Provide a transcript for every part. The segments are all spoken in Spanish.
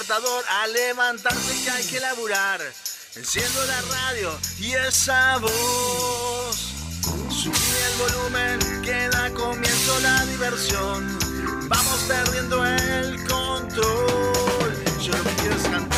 a levantarse que hay que laburar. Enciendo la radio y esa voz. Subí el volumen que da comienzo la diversión. Vamos perdiendo el control. Yo lo que quiero es cantar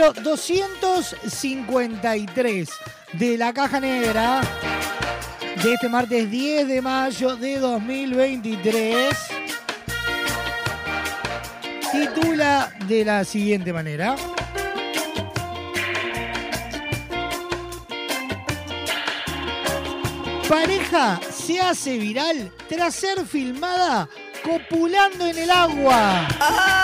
Número 253 de la Caja Negra de este martes 10 de mayo de 2023 titula de la siguiente manera. Pareja se hace viral tras ser filmada copulando en el agua. ¡Ay,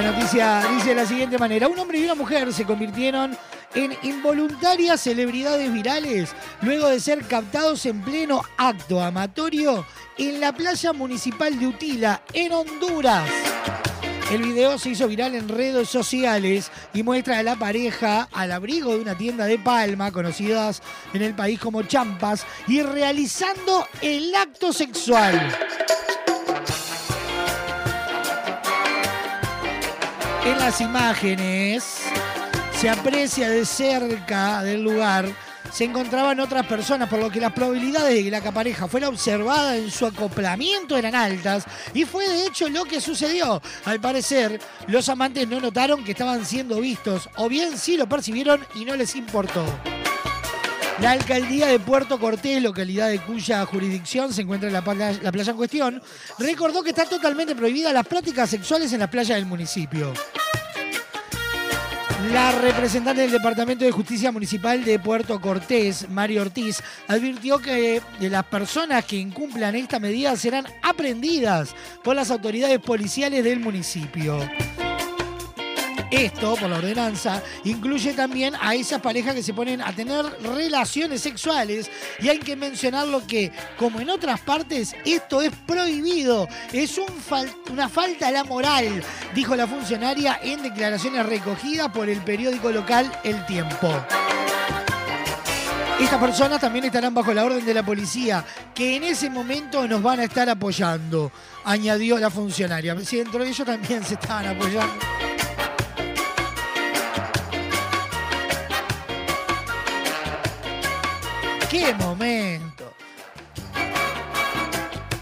La noticia dice de la siguiente manera. Un hombre y una mujer se convirtieron en involuntarias celebridades virales luego de ser captados en pleno acto amatorio en la playa municipal de Utila, en Honduras. El video se hizo viral en redes sociales y muestra a la pareja al abrigo de una tienda de Palma, conocidas en el país como champas, y realizando el acto sexual. En las imágenes se aprecia de cerca del lugar. Se encontraban otras personas, por lo que las probabilidades de que la pareja fuera observada en su acoplamiento eran altas. Y fue de hecho lo que sucedió. Al parecer, los amantes no notaron que estaban siendo vistos, o bien sí lo percibieron y no les importó. La alcaldía de Puerto Cortés, localidad de cuya jurisdicción se encuentra la playa, la playa en cuestión, recordó que está totalmente prohibida las prácticas sexuales en las playas del municipio. La representante del Departamento de Justicia Municipal de Puerto Cortés, Mario Ortiz, advirtió que las personas que incumplan esta medida serán aprendidas por las autoridades policiales del municipio. Esto, por la ordenanza, incluye también a esas parejas que se ponen a tener relaciones sexuales y hay que mencionar lo que, como en otras partes, esto es prohibido, es una falta a la moral, dijo la funcionaria en declaraciones recogidas por el periódico local El Tiempo. Estas personas también estarán bajo la orden de la policía, que en ese momento nos van a estar apoyando, añadió la funcionaria. Si dentro de ellos también se estaban apoyando. ¡Qué momento!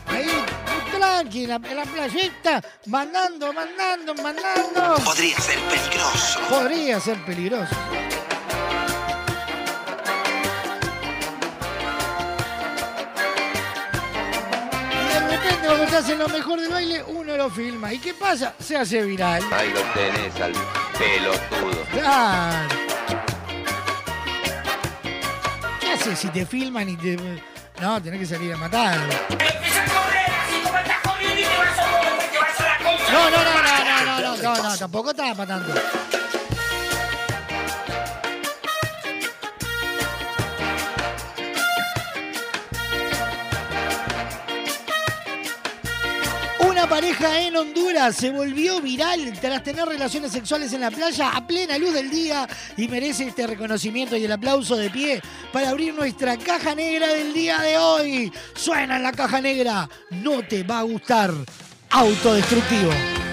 Ahí, muy tranqui, en la, en la playita, mandando, mandando, mandando. Podría ser peligroso. Podría ser peligroso. Y de repente, cuando estás en lo mejor del baile, uno lo filma. ¿Y qué pasa? Se hace viral. Ahí lo tenés al pelotudo. Claro. Si te filman y te. No, tenés que salir a matar. No, no, no, no, no, no, no, no, no, tampoco estaba matando. Pareja en Honduras se volvió viral tras tener relaciones sexuales en la playa a plena luz del día y merece este reconocimiento y el aplauso de pie para abrir nuestra caja negra del día de hoy. Suena en la caja negra, no te va a gustar. Autodestructivo.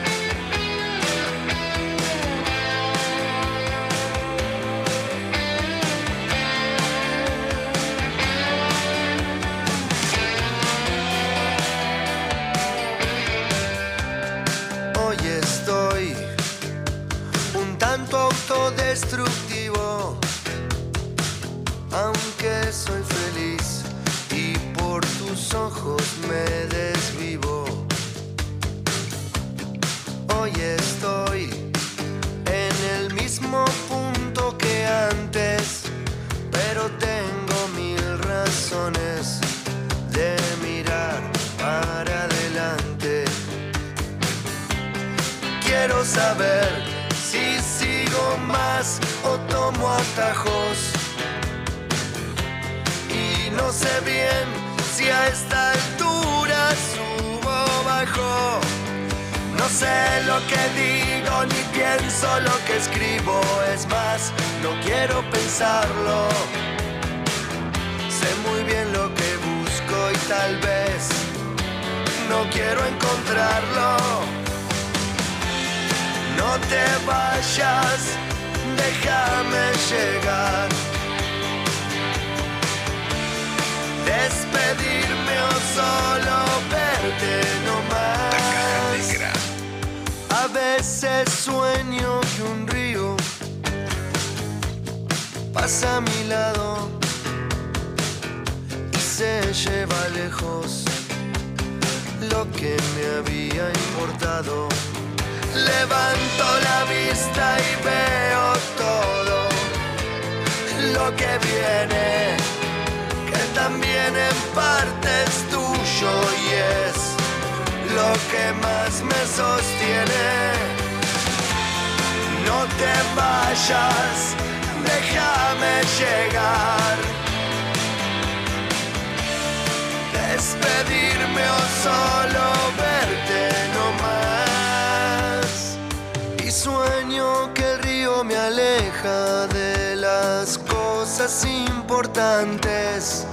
De las cosas importantes.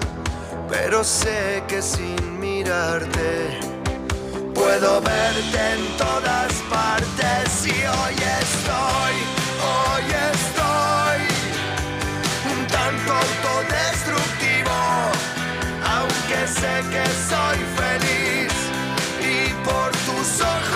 Pero sé que sin mirarte puedo verte en todas partes. Y hoy estoy, hoy estoy un tanto autodestructivo. Aunque sé que soy feliz y por tus ojos,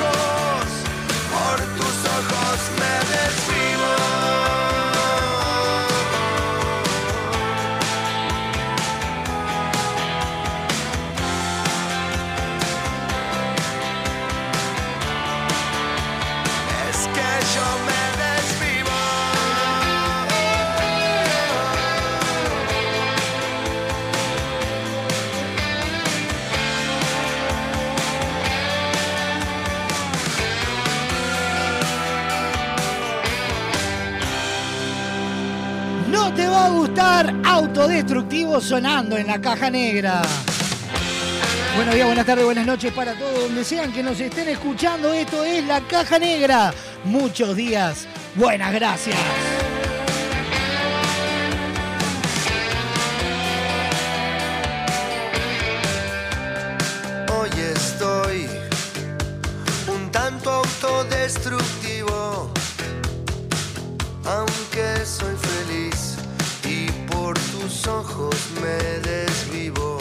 gustar Autodestructivo sonando en la caja negra. Buenos días, buenas tardes, buenas noches para todos donde sean que nos estén escuchando. Esto es la caja negra. Muchos días. Buenas gracias. Hoy estoy un tanto autodestructivo, tus ojos me desvivo.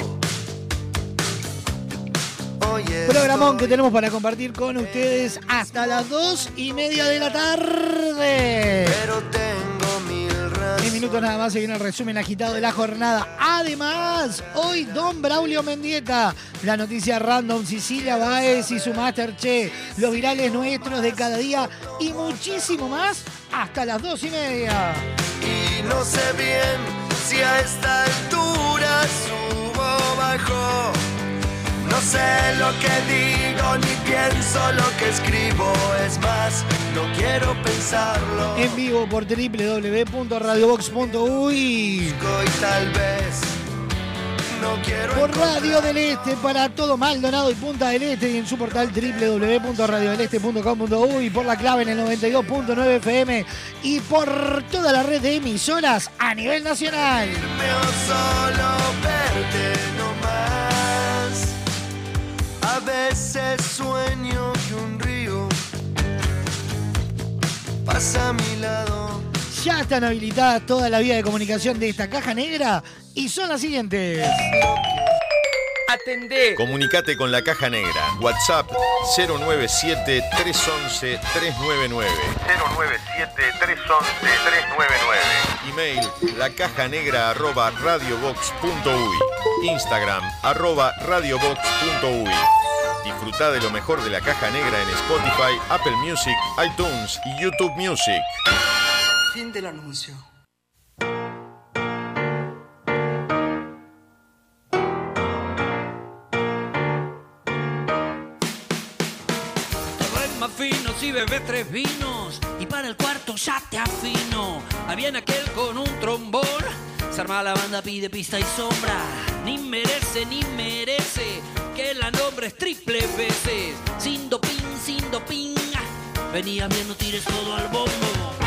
Programón que tenemos para compartir con ustedes hasta las dos y media de la tarde. Pero tengo mil razones. En minutos nada más se viene el resumen agitado de la jornada. Además, hoy Don Braulio Mendieta, la noticia random, Sicilia Baez y su Masterchef, los virales nuestros de cada día y muchísimo más hasta las dos y media. Y no sé bien si a esta altura subo o bajo. No sé lo que digo ni pienso lo que escribo. Es más, no quiero pensarlo. En vivo por www.radiobox.uy. Y tal vez Por Radio del Este para todo Maldonado y Punta del Este y en su portal www.radiodeleste.com.uy por la clave en el 92.9 FM y por toda la red de emisoras a nivel nacional. o solo verte nomás. A veces sueño que un río pasa a mi lado. Ya están habilitadas toda la vía de comunicación de esta caja negra y son las siguientes. Atendé. Comunicate con la caja negra. WhatsApp 097-311-399. 097-311-399. Email lacajanegra arroba radiobox.uy. Instagram arroba radiobox.uy. Disfruta de lo mejor de la caja negra en Spotify, Apple Music, iTunes y YouTube Music. Fin del anuncio. más fino si bebes tres vinos y para el cuarto ya te afino. Había en aquel con un trombón. Se arma la banda, pide pista y sombra. Ni merece, ni merece que la nombres triple veces. Sin doping, sin doping. Venía bien, no tires todo al bombo.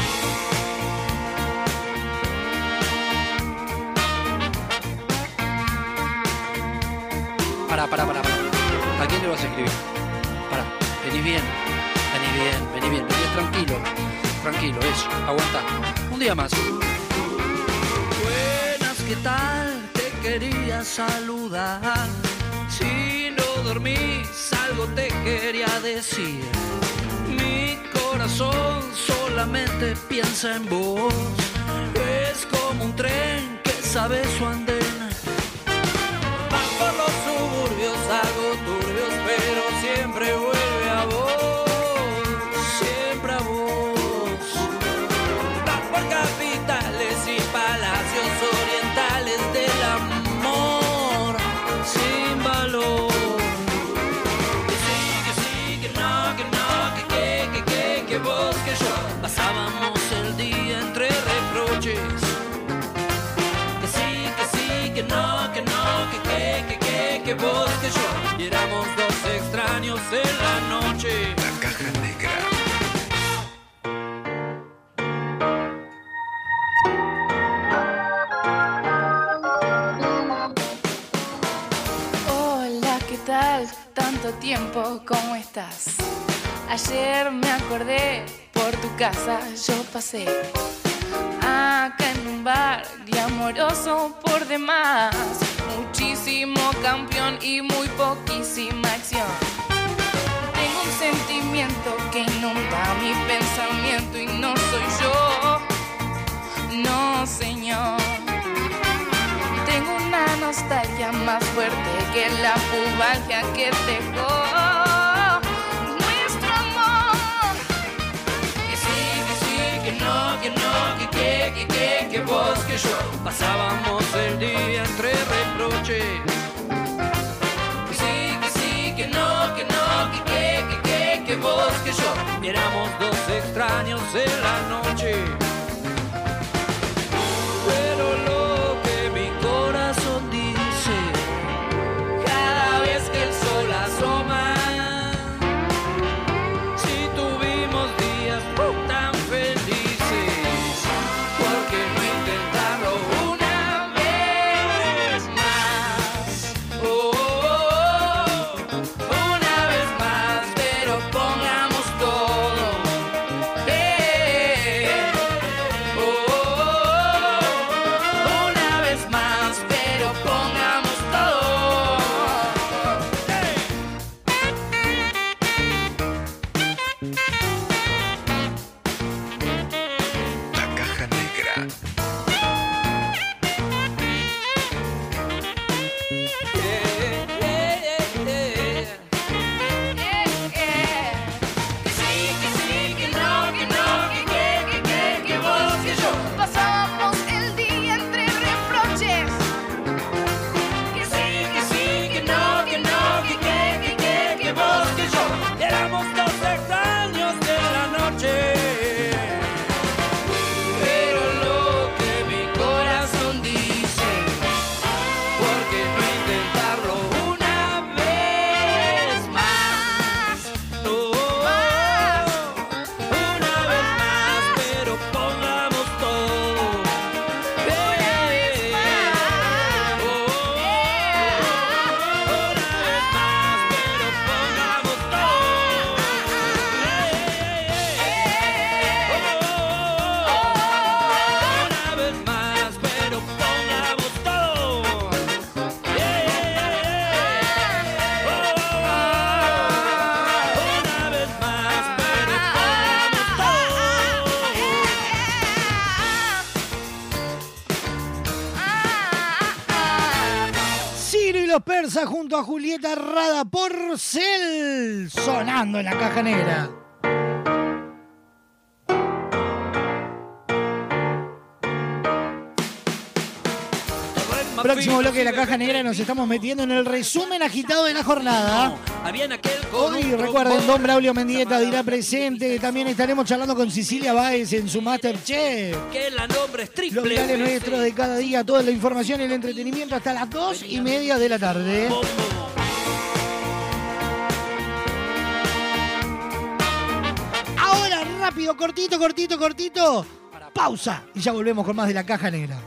Pará, pará, pará, pará. ¿A quién le vas a escribir? Pará, vení bien, vení bien, vení bien, vení tranquilo, tranquilo, eso, aguanta. Un día más. Buenas, ¿qué tal? Te quería saludar. Si no dormís, algo te quería decir. Mi corazón solamente piensa en vos. Es como un tren que sabe su andén. Va por los que yo. Y éramos dos extraños en la noche. La caja negra. Hola, ¿qué tal? Tanto tiempo, ¿cómo estás? Ayer me acordé, por tu casa yo pasé. Bar glamoroso por demás. Muchísimo campeón y muy poquísima acción. Tengo un sentimiento que inunda mi pensamiento y no soy yo. No, señor. Tengo una nostalgia más fuerte que la pubalgia que dejó no, que no, que que, que que, que vos, que yo. Pasábamos el día entre reproches. Que sí, que sí, que no, que no, que que, que que, que vos, que yo. Éramos dos extraños en la noche. A Julieta Rada Porcel sonando en la caja negra. Próximo bloque de la caja negra nos estamos metiendo en el resumen agitado de la jornada. Hoy recuerden, Don Braulio Mendieta dirá presente. También estaremos charlando con Cecilia Báez en su Masterchef. Que la nombre es triple. Los virales nuestros de cada día, toda la información y el entretenimiento hasta las dos y media de la tarde. Ahora, rápido, cortito, cortito, cortito. Pausa y ya volvemos con más de la caja negra.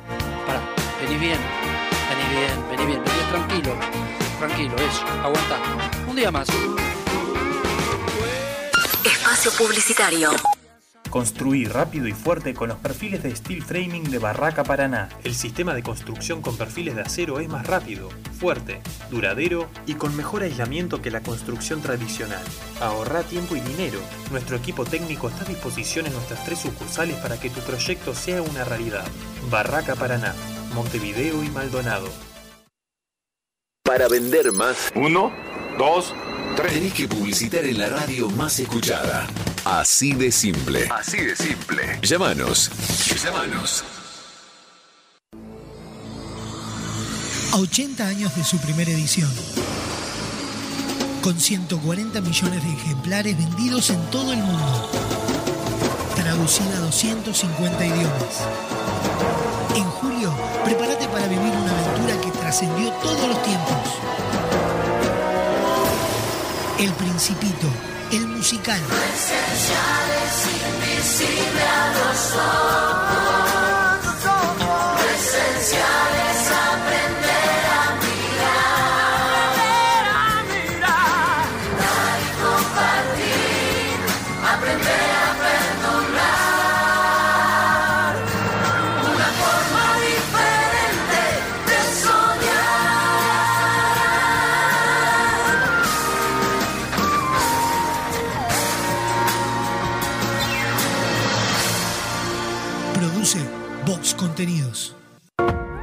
Pará, vení bien, vení bien, vení bien, vení tranquilo, tranquilo, eso, aguanta. Un día más. Espacio publicitario. Construí rápido y fuerte con los perfiles de Steel Framing de Barraca Paraná. El sistema de construcción con perfiles de acero es más rápido, fuerte, duradero y con mejor aislamiento que la construcción tradicional. Ahorra tiempo y dinero. Nuestro equipo técnico está a disposición en nuestras tres sucursales para que tu proyecto sea una realidad. Barraca Paraná, Montevideo y Maldonado. Para vender más. Uno, dos, tres. Tenés que publicitar en la radio más escuchada. Así de simple. Así de simple. Llámanos. Llámanos. A 80 años de su primera edición. Con 140 millones de ejemplares vendidos en todo el mundo. Traducida a 250 idiomas. En para vivir una aventura que trascendió todos los tiempos. El Principito, el musical. Esenciales invisible a los ojos.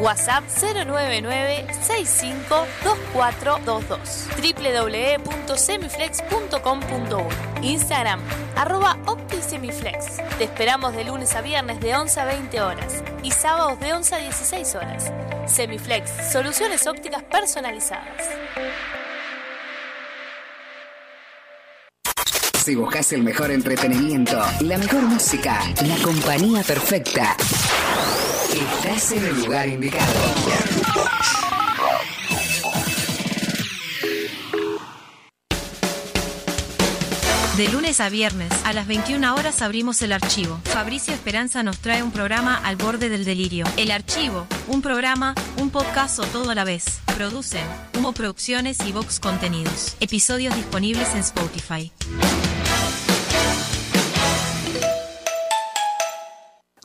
WhatsApp 099-652422. www.semiflex.com.uy Instagram arroba OptiSemiflex. Te esperamos de lunes a viernes de 11 a 20 horas y sábados de 11 a 16 horas. Semiflex, soluciones ópticas personalizadas. Si buscas el mejor entretenimiento, la mejor música, la compañía perfecta, estás en el lugar indicado. De lunes a viernes, a las 21 horas abrimos el archivo. Fabricio Esperanza nos trae un programa al borde del delirio. El archivo, un programa, un podcast o todo a la vez. Producen Humo Producciones y Vox Contenidos. Episodios disponibles en Spotify.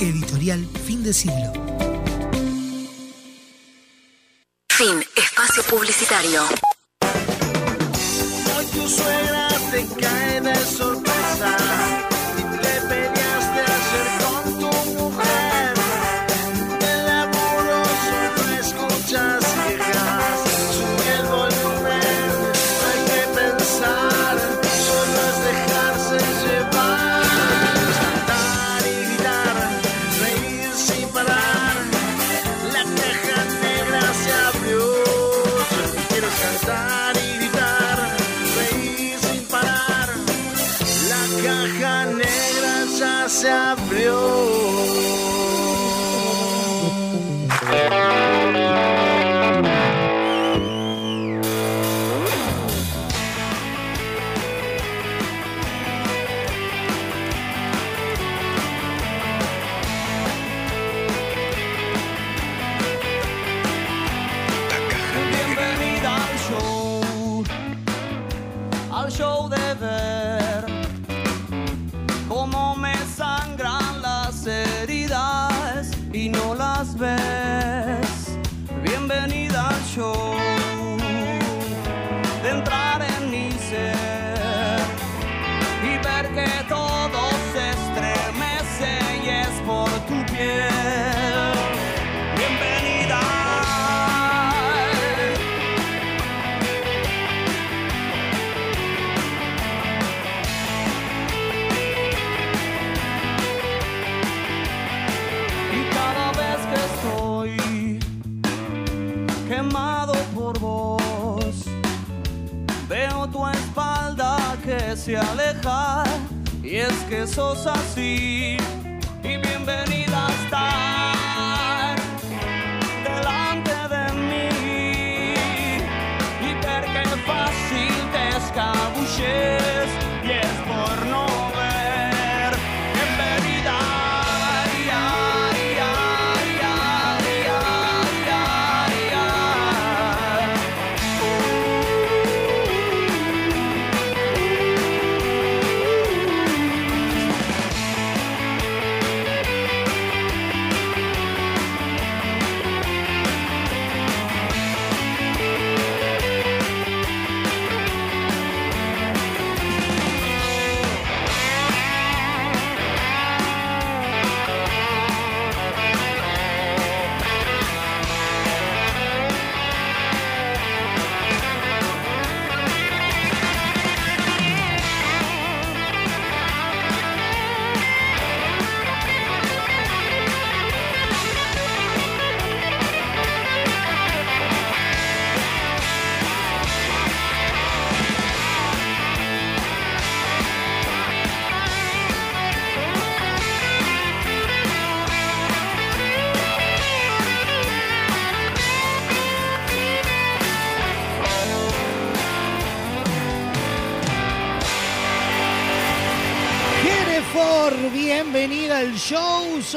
Editorial Fin de Siglo. Fin. Espacio publicitario. Es que sos así.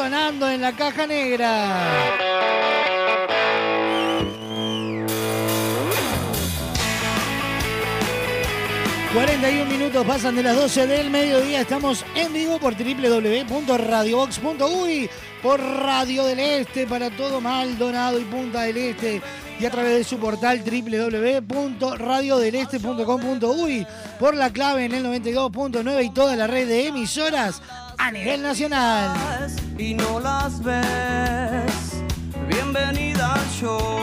Sonando en la caja negra. 41 minutos pasan de las 12 del mediodía. Estamos en vivo por www.radiobox.uy, por Radio del Este para todo Maldonado y Punta del Este y a través de su portal www.radiodeleste.com.uy, por la clave en el 92.9 y toda la red de emisoras a nivel nacional. Y no las ves. Bienvenida al show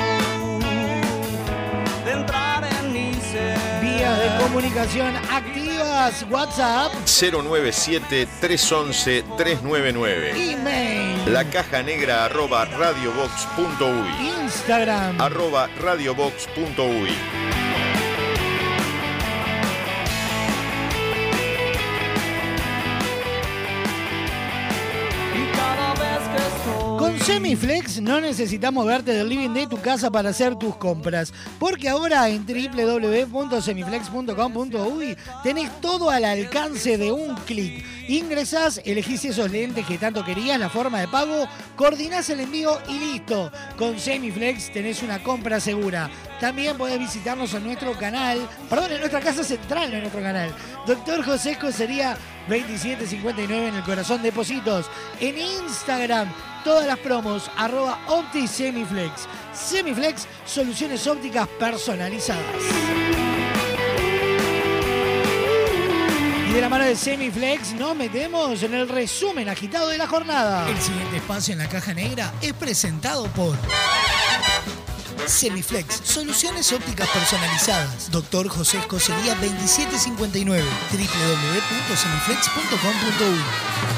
de entrar en mi ser. Vías de comunicación activas. WhatsApp, 097-311-399. email, La caja negra arroba radiobox.uy. Instagram. Arroba radiobox.uy. Semiflex no necesitamos verte del living de tu casa para hacer tus compras, porque ahora en www.semiflex.com.uy tenés todo al alcance de un clic. Ingresás, elegís esos lentes que tanto querías, la forma de pago, coordinás el envío y listo. Con Semiflex tenés una compra segura. También podés visitarnos en nuestro canal, perdón, en nuestra casa central, en nuestro canal. Doctor José sería 2759 en el corazón de Positos. En Instagram, todas las promos, arroba OptiSemiflex. Semiflex, soluciones ópticas personalizadas. Y de la mano de Semiflex nos metemos en el resumen agitado de la jornada. El siguiente espacio en la caja negra es presentado por Semiflex, soluciones ópticas personalizadas. Doctor José Escocería 2759, www.semiflex.com.uy.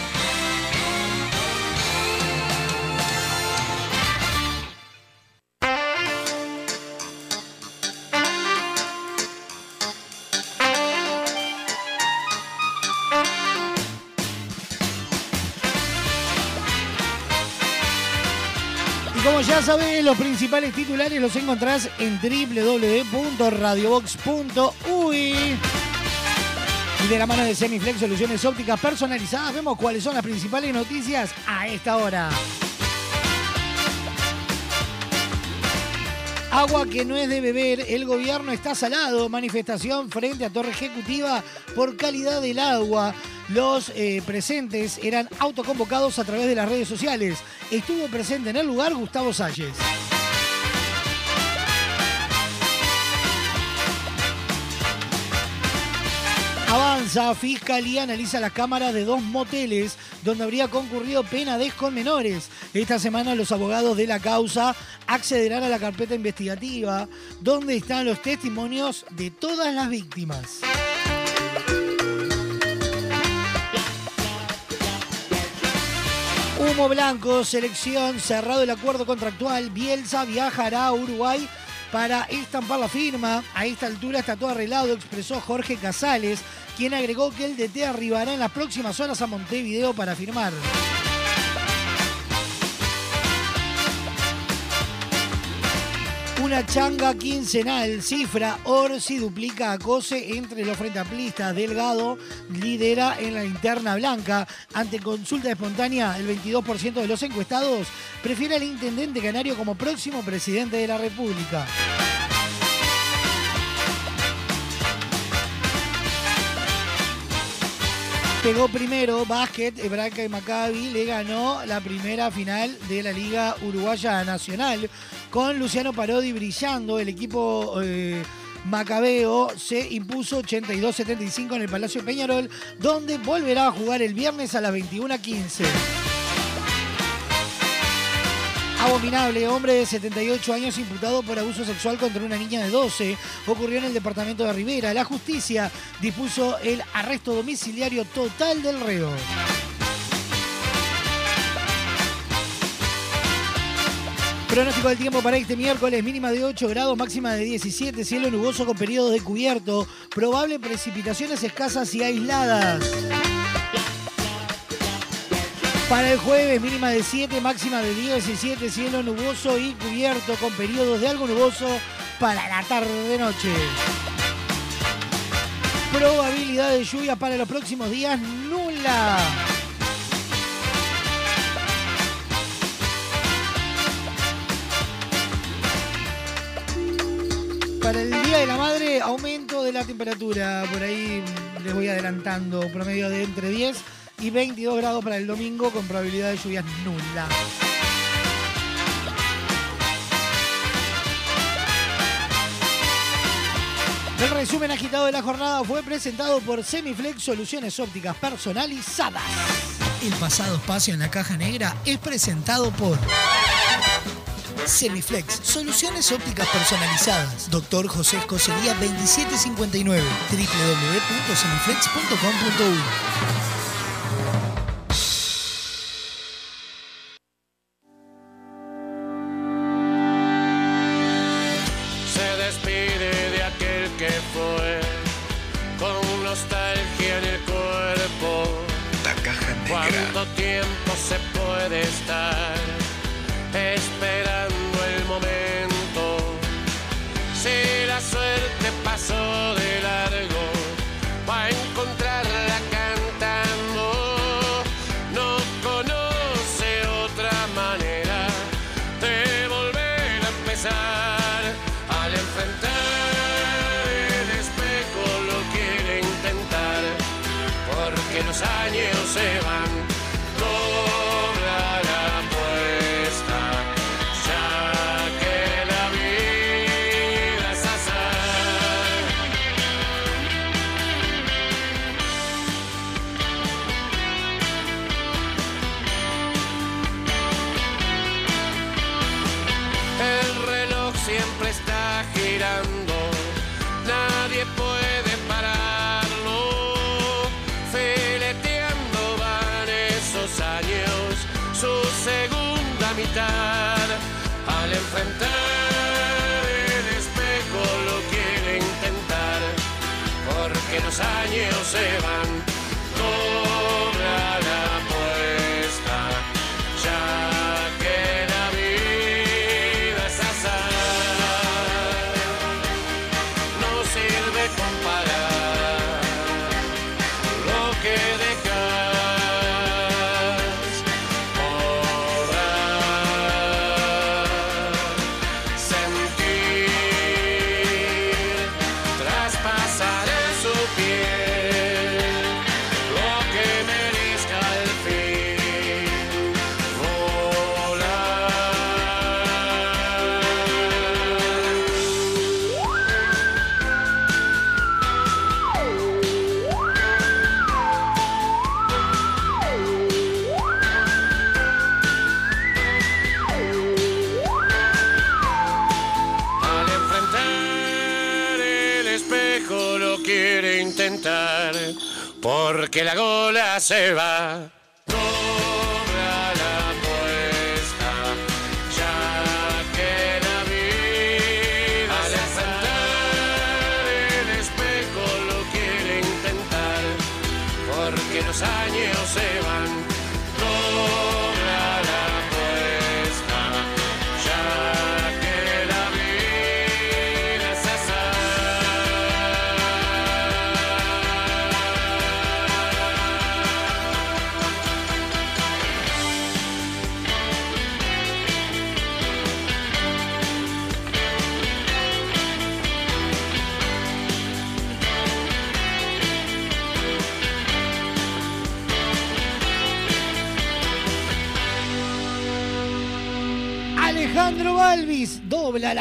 Ya sabés, los principales titulares los encontrás en www.radiobox.uy. Y de la mano de Semiflex Soluciones Ópticas Personalizadas, vemos cuáles son las principales noticias a esta hora. Agua que no es de beber, el gobierno está salado. Manifestación frente a Torre Ejecutiva por calidad del agua. Los eh, presentes eran autoconvocados a través de las redes sociales. Estuvo presente en el lugar Gustavo Salles. Avanza, Fiscalía analiza las cámaras de dos moteles donde habría concurrido Penades con menores. Esta semana los abogados de la causa accederán a la carpeta investigativa donde están los testimonios de todas las víctimas. Humo blanco, selección, cerrado el acuerdo contractual, Bielsa viajará a Uruguay para estampar la firma. A esta altura está todo arreglado, expresó Jorge Casales, quien agregó que el DT arribará en las próximas horas a Montevideo para firmar. Una changa quincenal, cifra Orsi duplica a Cose entre los frentamplistas. Delgado lidera en la interna blanca. Ante consulta espontánea, el 22% de los encuestados prefiere al intendente canario como próximo presidente de la República. Pegó primero básquet, Branca y Maccabi le ganó la primera final de la Liga Uruguaya Nacional con Luciano Parodi brillando. El equipo eh, Macabeo se impuso 82-75 en el Palacio Peñarol, donde volverá a jugar el viernes a las 21.15. Abominable, hombre de 78 años imputado por abuso sexual contra una niña de 12. Ocurrió en el departamento de Rivera. La justicia dispuso el arresto domiciliario total del reo. Pronóstico del tiempo para este miércoles, mínima de 8 grados, máxima de 17, cielo nuboso con periodos de cubierto, probable precipitaciones escasas y aisladas. Para el jueves, mínima de 7, máxima de 17, cielo nuboso y cubierto con periodos de algo nuboso para la tarde-noche. Probabilidad de lluvia para los próximos días nula. Día de la Madre, aumento de la temperatura. Por ahí les voy adelantando. Promedio de entre 10 y 22 grados para el domingo con probabilidad de lluvias nula. El resumen agitado de la jornada fue presentado por Semiflex Soluciones Ópticas Personalizadas. El pasado espacio en la caja negra es presentado por... Semiflex Soluciones Ópticas Personalizadas. Doctor José Escocería 2759 www.semiflex.com.uy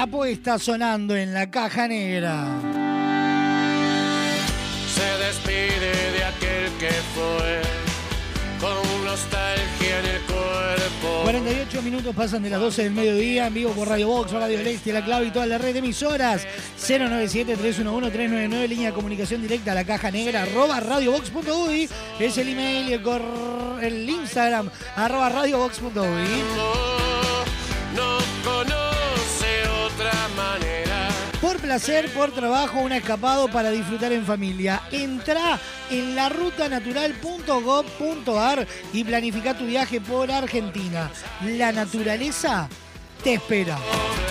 la apuesta sonando en la caja negra. se despide de aquel que fue con nostalgia en el cuerpo. 48 minutos pasan de las 12 del mediodía en vivo por Radio Box, Radio del Este, La Clave y toda la red de emisoras. 097-311-399, línea de comunicación directa a la caja negra, arroba radiobox.uy. Es el email y el, el Instagram, arroba radiobox.uy. placer, por trabajo, un escapado para disfrutar en familia. Entra en larutanatural.gov.ar y planifica tu viaje por Argentina. La naturaleza te espera.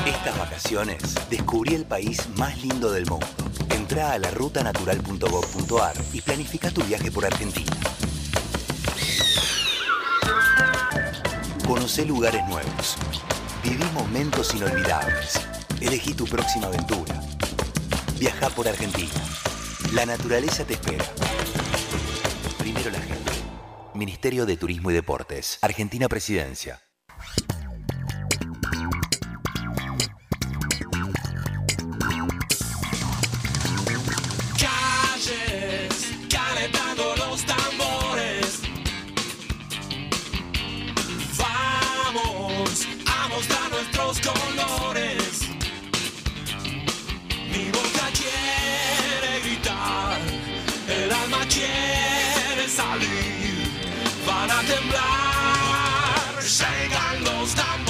Estas vacaciones descubrí el país más lindo del mundo. Entra a larutanatural.gov.ar y planifica tu viaje por Argentina. Conoce lugares nuevos. Viví momentos inolvidables. Elegí tu próxima aventura. Viaja por Argentina. La naturaleza te espera. Primero la gente. Ministerio de Turismo y Deportes. Argentina Presidencia. Calles, calentando los tambores. Vamos a nuestros colores quiere gritar, el alma quiere salir, van a temblar, llegan los tambores.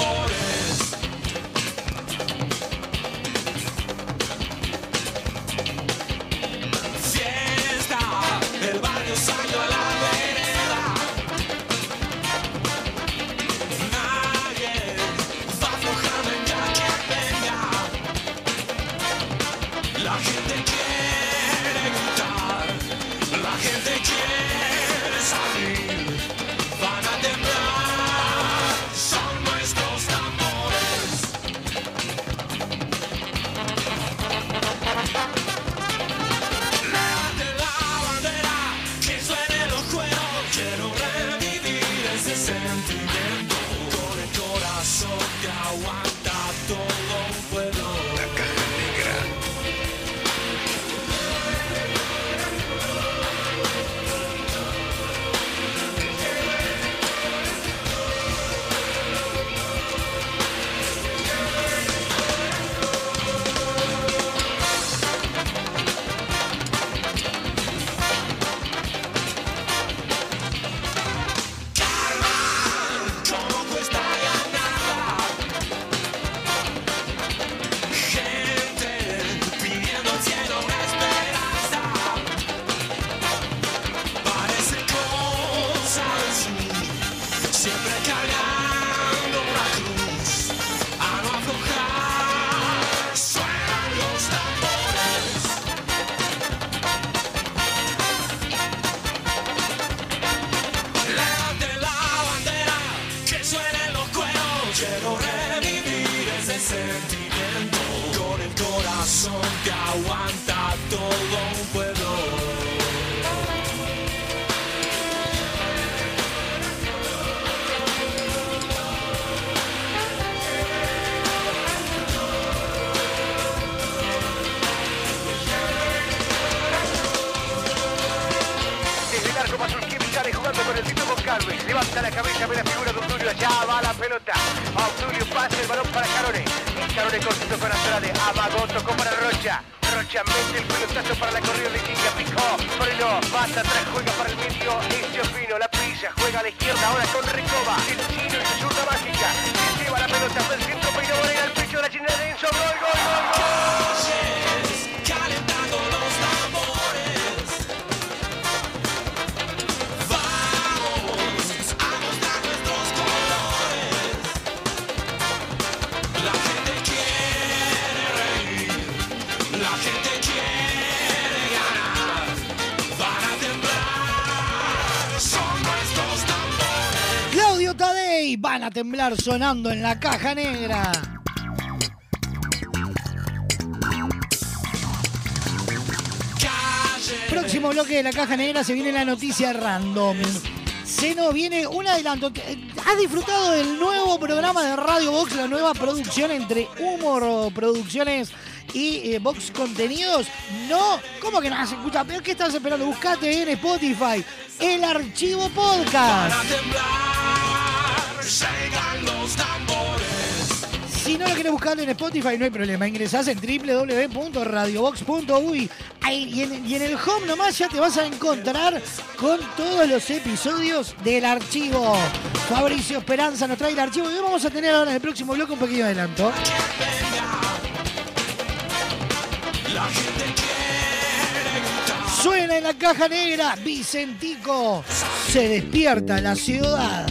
sonando en la caja negra. Próximo bloque de la caja negra se viene la noticia random. Se nos viene un adelanto. ¿Has disfrutado del nuevo programa de Radio Box, la nueva producción entre Humor Producciones y eh, Box Contenidos? No, ¿cómo que no ah, se escucha? ¿Pero qué estás esperando? Buscate en Spotify el archivo podcast. Para temblar, si no lo quieres buscar en Spotify, no hay problema. Ingresás en www.radiobox.uy y en, el home nomás ya te vas a encontrar con todos los episodios del archivo. Fabricio Esperanza nos trae el archivo y hoy vamos a tener ahora en el próximo bloque un pequeño adelanto. Suena en la caja negra, Vicentico. Se despierta la ciudad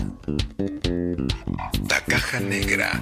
caja negra.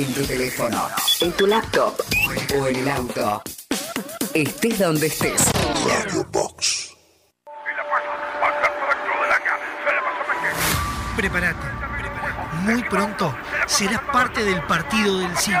En tu teléfono, en tu laptop o en el auto. Estés donde estés. Radio Box. Prepárate. Muy pronto serás parte del partido del siglo.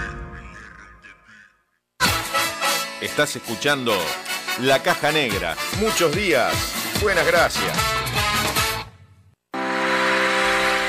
Estás escuchando La Caja Negra. Muchos días. Buenas gracias.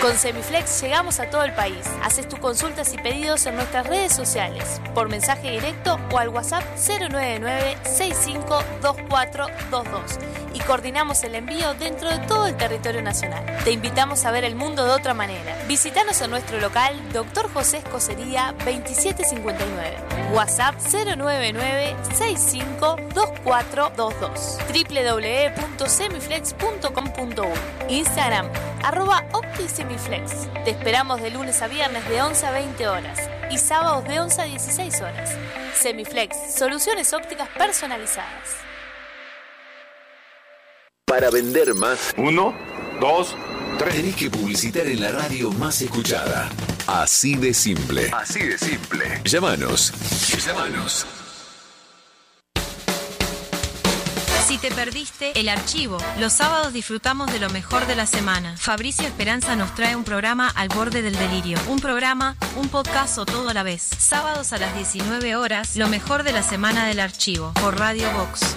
Con Semiflex llegamos a todo el país. Haces tus consultas y pedidos en nuestras redes sociales, por mensaje directo o al WhatsApp 099-652422 y coordinamos el envío dentro de todo el territorio nacional. Te invitamos a ver el mundo de otra manera. Visítanos en nuestro local Dr. José Escocería 2759. WhatsApp 099-652422 www.semiflex.com.uy Instagram arroba OptiSemiflex. Te esperamos de lunes a viernes de 11 a 20 horas y sábados de 11 a 16 horas. Semiflex, soluciones ópticas personalizadas. Para vender más. Uno, dos, tres. Tenés que publicitar en la radio más escuchada. Así de simple. Así de simple. Llámanos. Llámanos. Si te perdiste el archivo, los sábados disfrutamos de lo mejor de la semana. Fabricio Esperanza nos trae un programa al borde del delirio. Un programa, un podcast o todo a la vez. Sábados a las 19 horas, lo mejor de la semana del archivo, por Radio Box.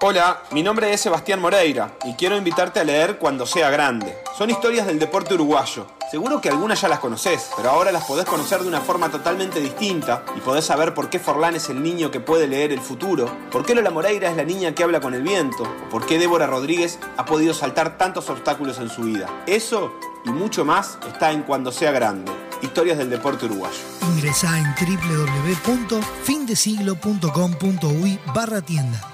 Hola, mi nombre es Sebastián Moreira y quiero invitarte a leer Cuando sea grande. Son historias del deporte uruguayo. Seguro que algunas ya las conoces, pero ahora las podés conocer de una forma totalmente distinta y podés saber por qué Forlán es el niño que puede leer el futuro, por qué Lola Moreira es la niña que habla con el viento, o por qué Débora Rodríguez ha podido saltar tantos obstáculos en su vida. Eso y mucho más está en Cuando sea grande. Historias del deporte uruguayo. Ingresá en www.findesiglo.com.uy barra tienda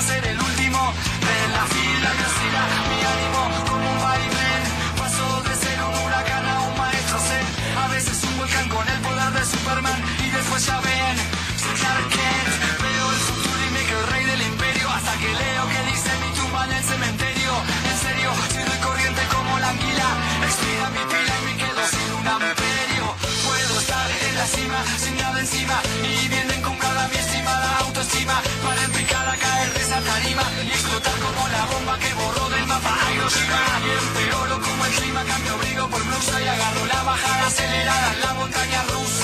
a ser el último cima, sin nada encima. Y bien encumbrada mi estimada autoestima. Para en picada caer de esa tarima. Y explotar como la bomba que borró del mapa Hiroshima. Y empeoro como el clima, cambio abrigo por blusa. Y agarro la bajada acelerada en la montaña rusa.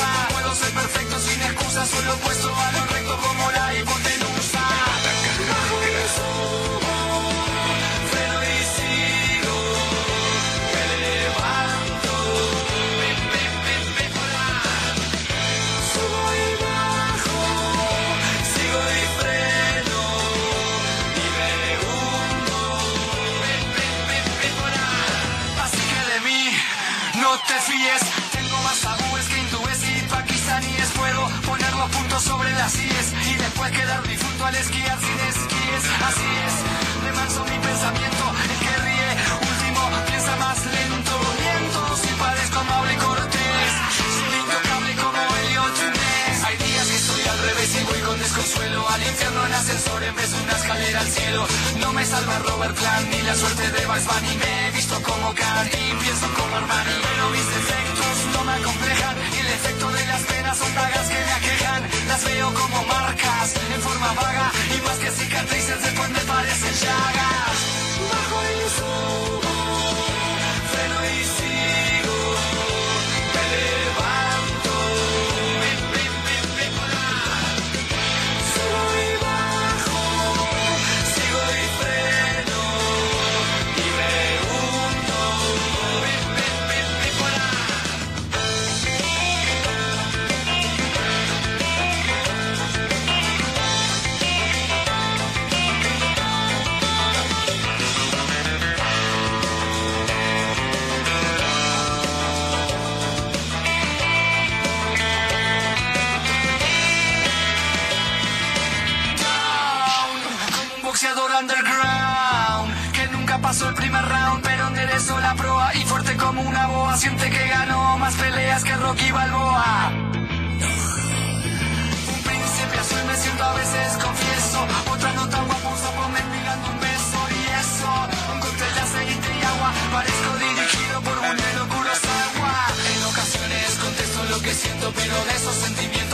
Quedar difunto al esquiar sin No me salva Robert Plant ni la suerte de Bugs Bunny. Me he visto como Kant y pienso como Armani. Pero mis defectos no me acomplejan y el efecto de las penas son dagas que me aquejan. Las veo como marcas en forma vaga y más que cicatrices después me la proa y fuerte como una boa. Siente que ganó más peleas que Rocky Balboa. Un príncipe azul me siento a veces, confieso. Otra nota guaposa por mendigando un beso y eso. Un cóctel de aceite y agua. Parezco dirigido por Bunero Kurosawa. En ocasiones contesto lo que siento, pero de esos sentimientos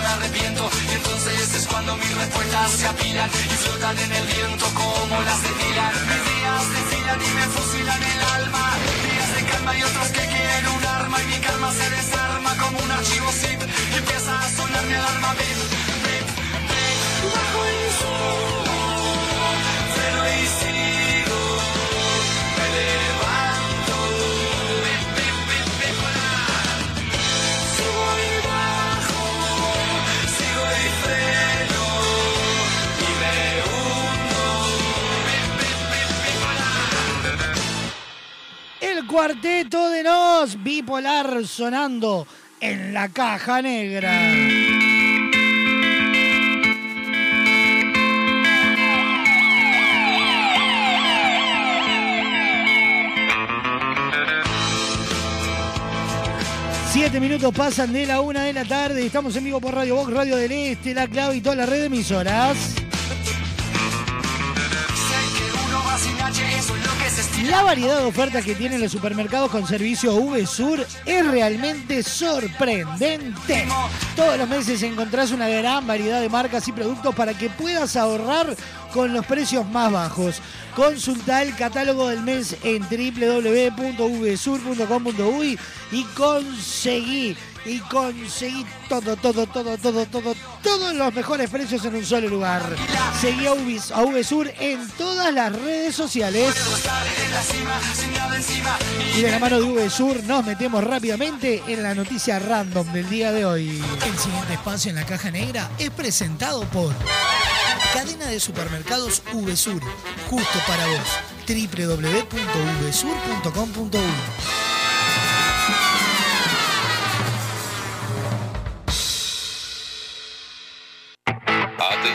me arrepiento. Y entonces es cuando mis respuestas se apilan y flotan en el viento como las de Dylan. Mis días desfilan y me fusilan el alma. Días de calma y otros que quieren un arma. Y mi calma se desarma como un archivo zip. Y empieza a sonar mi alarma bip, bip, bip. Bajo el sol, cuarteto de Nos, bipolar sonando en la caja negra. Siete minutos pasan de la una de la tarde. Estamos en vivo por Radio Vox, Radio del Este, La Clave y toda la red de emisoras. La variedad de ofertas que tienen los supermercados con servicio VSUR es realmente sorprendente. Todos los meses encontrás una gran variedad de marcas y productos para que puedas ahorrar con los precios más bajos. Consulta el catálogo del mes en www.vsur.com.uy y conseguí y conseguí todo, todo, todo, todo, todo, todos los mejores precios en un solo lugar. Seguí a, Ubis- a VSUR en todas las redes sociales. Y de la mano de VSUR nos metemos rápidamente en la noticia random del día de hoy. El siguiente espacio en la caja negra es presentado por Cadena de Supermercados VSUR, justo para vos. www.vsur.com.uy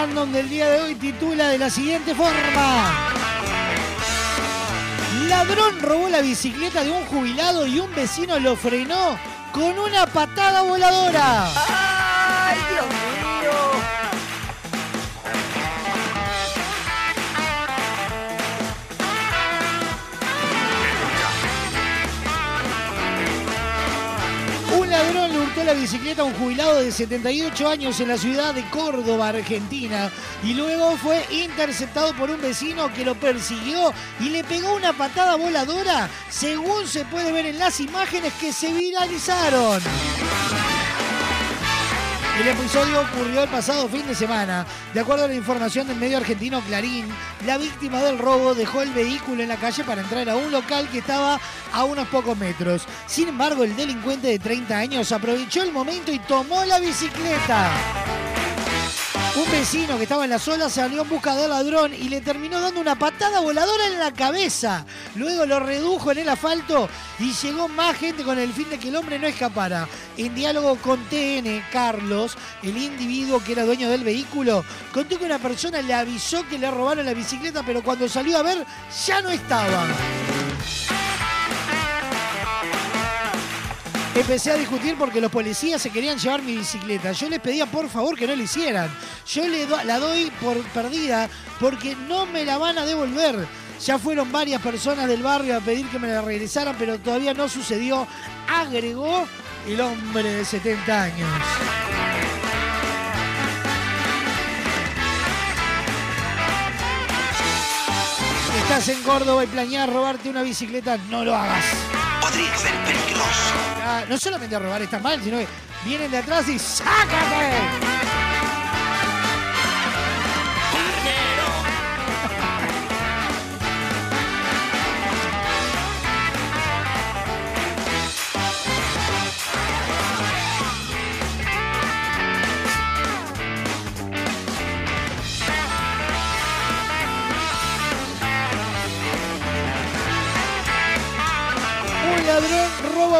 Random del día de hoy titula de la siguiente forma. Ladrón robó la bicicleta de un jubilado y un vecino lo frenó con una patada voladora. ¡Ay, Dios mío! Ladrón le hurtó la bicicleta a un jubilado de 78 años en la ciudad de Córdoba, Argentina, y luego fue interceptado por un vecino que lo persiguió y le pegó una patada voladora, según se puede ver en las imágenes que se viralizaron. El episodio ocurrió el pasado fin de semana. De acuerdo a la información del medio argentino Clarín, la víctima del robo dejó el vehículo en la calle para entrar a un local que estaba a unos pocos metros. Sin embargo, el delincuente de 30 años aprovechó el momento y tomó la bicicleta. Un vecino que estaba en la sola salió en busca del ladrón y le terminó dando una patada voladora en la cabeza. Luego lo redujo en el asfalto y llegó más gente con el fin de que el hombre no escapara. En diálogo con TN, Carlos, el individuo que era dueño del vehículo, contó que una persona le avisó que le robaron la bicicleta, pero cuando salió a ver ya no estaba. Empecé a discutir porque los policías se querían llevar mi bicicleta. Yo les pedía por favor que no lo hicieran. Yo le la doy por perdida porque no me la van a devolver. Ya fueron varias personas del barrio a pedir que me la regresaran, pero todavía no sucedió. Agregó el hombre de 70 años. Estás en Córdoba y planeas robarte una bicicleta, no lo hagas. Podría no solamente a robar está mal, sino que vienen de atrás y ¡sácate!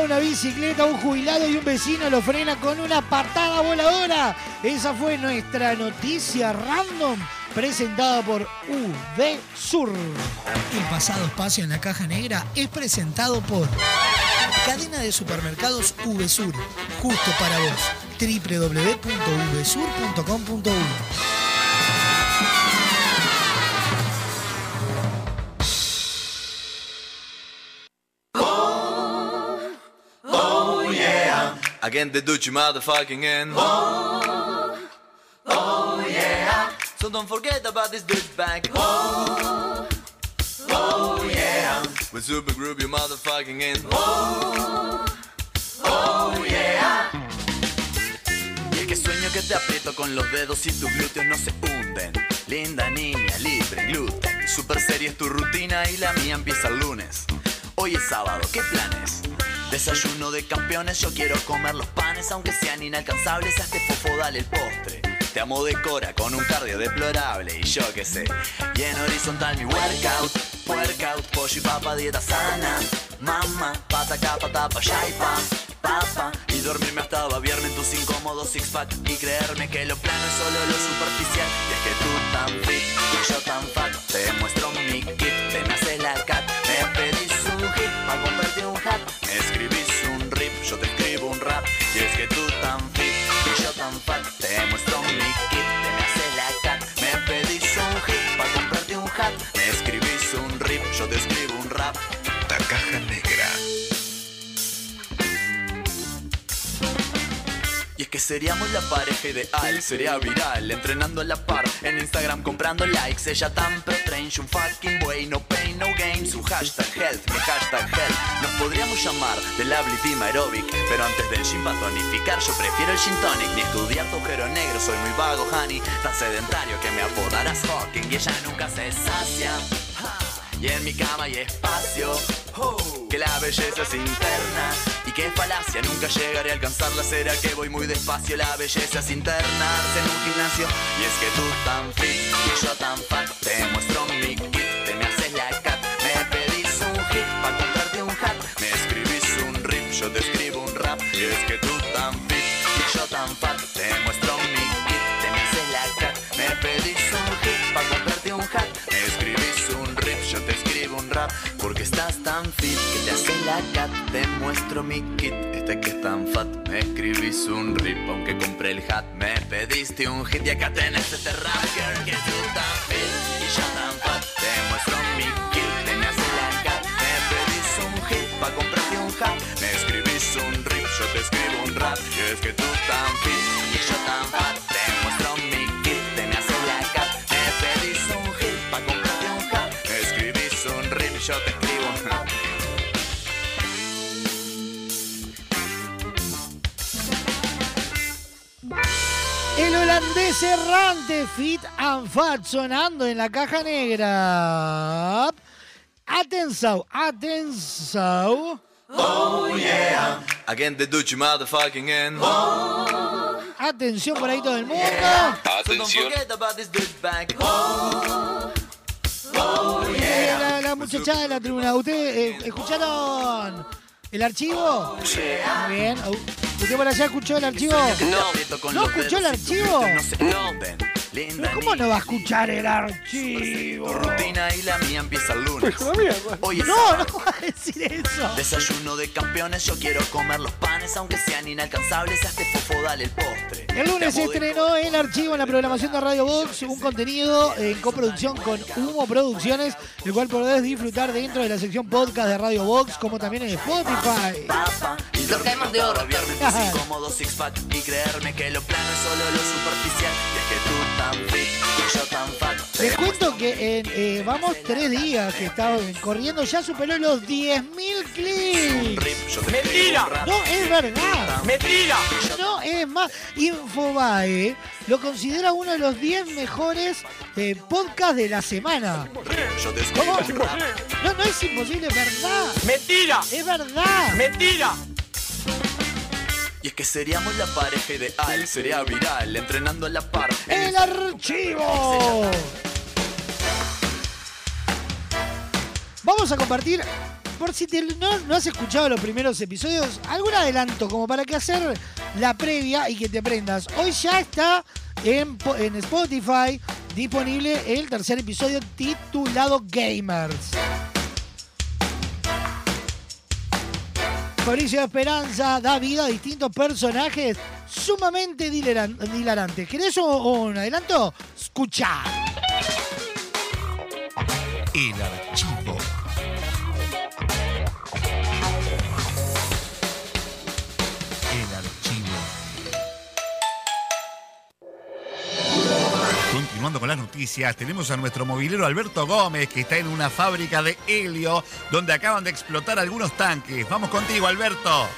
Una bicicleta un jubilado y un vecino lo frena con una patada voladora. Esa fue nuestra noticia random presentada por Sur. El pasado espacio en la caja negra es presentado por Cadena de Supermercados VSUR, justo para vos. www.vsur.com.uy again the Dutch motherfucking end. Oh, oh yeah, so don't forget about this douchebag. Oh, oh yeah, with super group you motherfucking end. Oh, oh yeah. Y es que sueño que te aprieto con los dedos y tus glúteos no se hunden. Linda niña, libre, gluten. Super seria es tu rutina y la mía empieza el lunes. Hoy es sábado, ¿qué planes? Desayuno de campeones, yo quiero comer los panes, aunque sean inalcanzables, a este fofo dale el postre. Te amo de cora con un cardio deplorable y yo qué sé. Y en horizontal mi workout, workout, pollo y papa, dieta sana. Mamá, pata capa, tapa, ya y pa, papa. Y dormirme hasta babiarme en tus incómodos six pack. Y creerme que lo plano es solo lo superficial. Y es que tú tan fit y yo tan fat. Te muestro mi kit, te me haces la cat. Que seríamos la pareja ideal, sería viral, entrenando a la par, en Instagram comprando likes, ella tan pre-strange, un fucking way, no pain, no gain, su hashtag health, mi hashtag health, nos podríamos llamar The Lovely Team Aerobic, pero antes del gym para tonificar, yo prefiero el gin tonic, ni estudiar tu agujero negro, soy muy vago, honey, tan sedentario que me apodarás Hawking, y ella nunca se sacia. Y en mi cama hay espacio, que la belleza es interna y que falacia nunca llegaré a alcanzarla. Será que voy muy despacio, la belleza es internarse en un gimnasio. Y es que tú tan fit y yo tan fat, te muestro mi kit, te me haces la cat, me pedís un hit para comprarte un hat, me escribís un rip, yo te escribo un rap. Y es que tú tan fit y yo tan fat, te muestro mi kit, te me haces la cat, me pedís un hit para comprarte un hat, me escribís un rip, yo te escribo un rap, porque estás tan fit te hace la cat, te muestro mi kit, este que es tan fat, me escribís un rip, aunque compré el hat, me pediste un hit y acá tenés este rap, girl, que tú tan fit y yo tan fat, te muestro mi kit, me hace la cat, me pedís un hit para comprarte un hat, me escribís un rip, yo te escribo un rap, y es que tú tan fit Holandés errante Fit and Fat sonando en la caja negra. Atención, atención. Oh yeah, again the Dutch motherfucking end. Oh, Atención por ahí todo el mundo. This douchebag. Oh, oh Eh, La, la muchachada de la tribuna, ¿ustedes eh, escucharon el archivo? Sí. Muy bien. ¿Usted por allá escuchó el archivo? No. ¿No escuchó el archivo? No. ¿Pero cómo no va a escuchar el archivo? Rutina y la mía empieza el lunes. Hoy es No, sábado. no va a decir eso. Desayuno de campeones, yo quiero comer los panes, aunque sean inalcanzables, este fofo dale el postre. El lunes se estrenó el archivo en la programación de Radio Box, un contenido en coproducción con Humo Producciones, el cual podés disfrutar dentro de la sección podcast de Radio Box, como también en Spotify. Los caemos de oro. Sin cómodo six pack y creerme que lo plano es solo lo superficial. Y es que tú tan fit y yo tan fat. Les cuento que en, eh, vamos tres días que está corriendo, ya superó los 10.000 clics. Mentira. No, es verdad. Mentira. No, es más. Infobae lo considera uno de los 10 mejores eh, podcasts de la semana. ¿Cómo? No, no es imposible, es verdad. Mentira. Es verdad. Mentira. Y es que seríamos la pareja ideal, sería viral, entrenando a la par. El archivo. Vamos a compartir, por si te- no, no has escuchado los primeros episodios, algún adelanto como para que hacer la previa y que te aprendas. Hoy ya está en, en Spotify disponible el tercer episodio titulado Gamers. Fabricio Esperanza da vida a distintos personajes sumamente hilarantes. ¿Querés un adelanto? Escucha. El archivo. Con las noticias, tenemos a nuestro movilero Alberto Gómez, que está en una fábrica de helio, donde acaban de explotar algunos tanques. Vamos contigo, Alberto.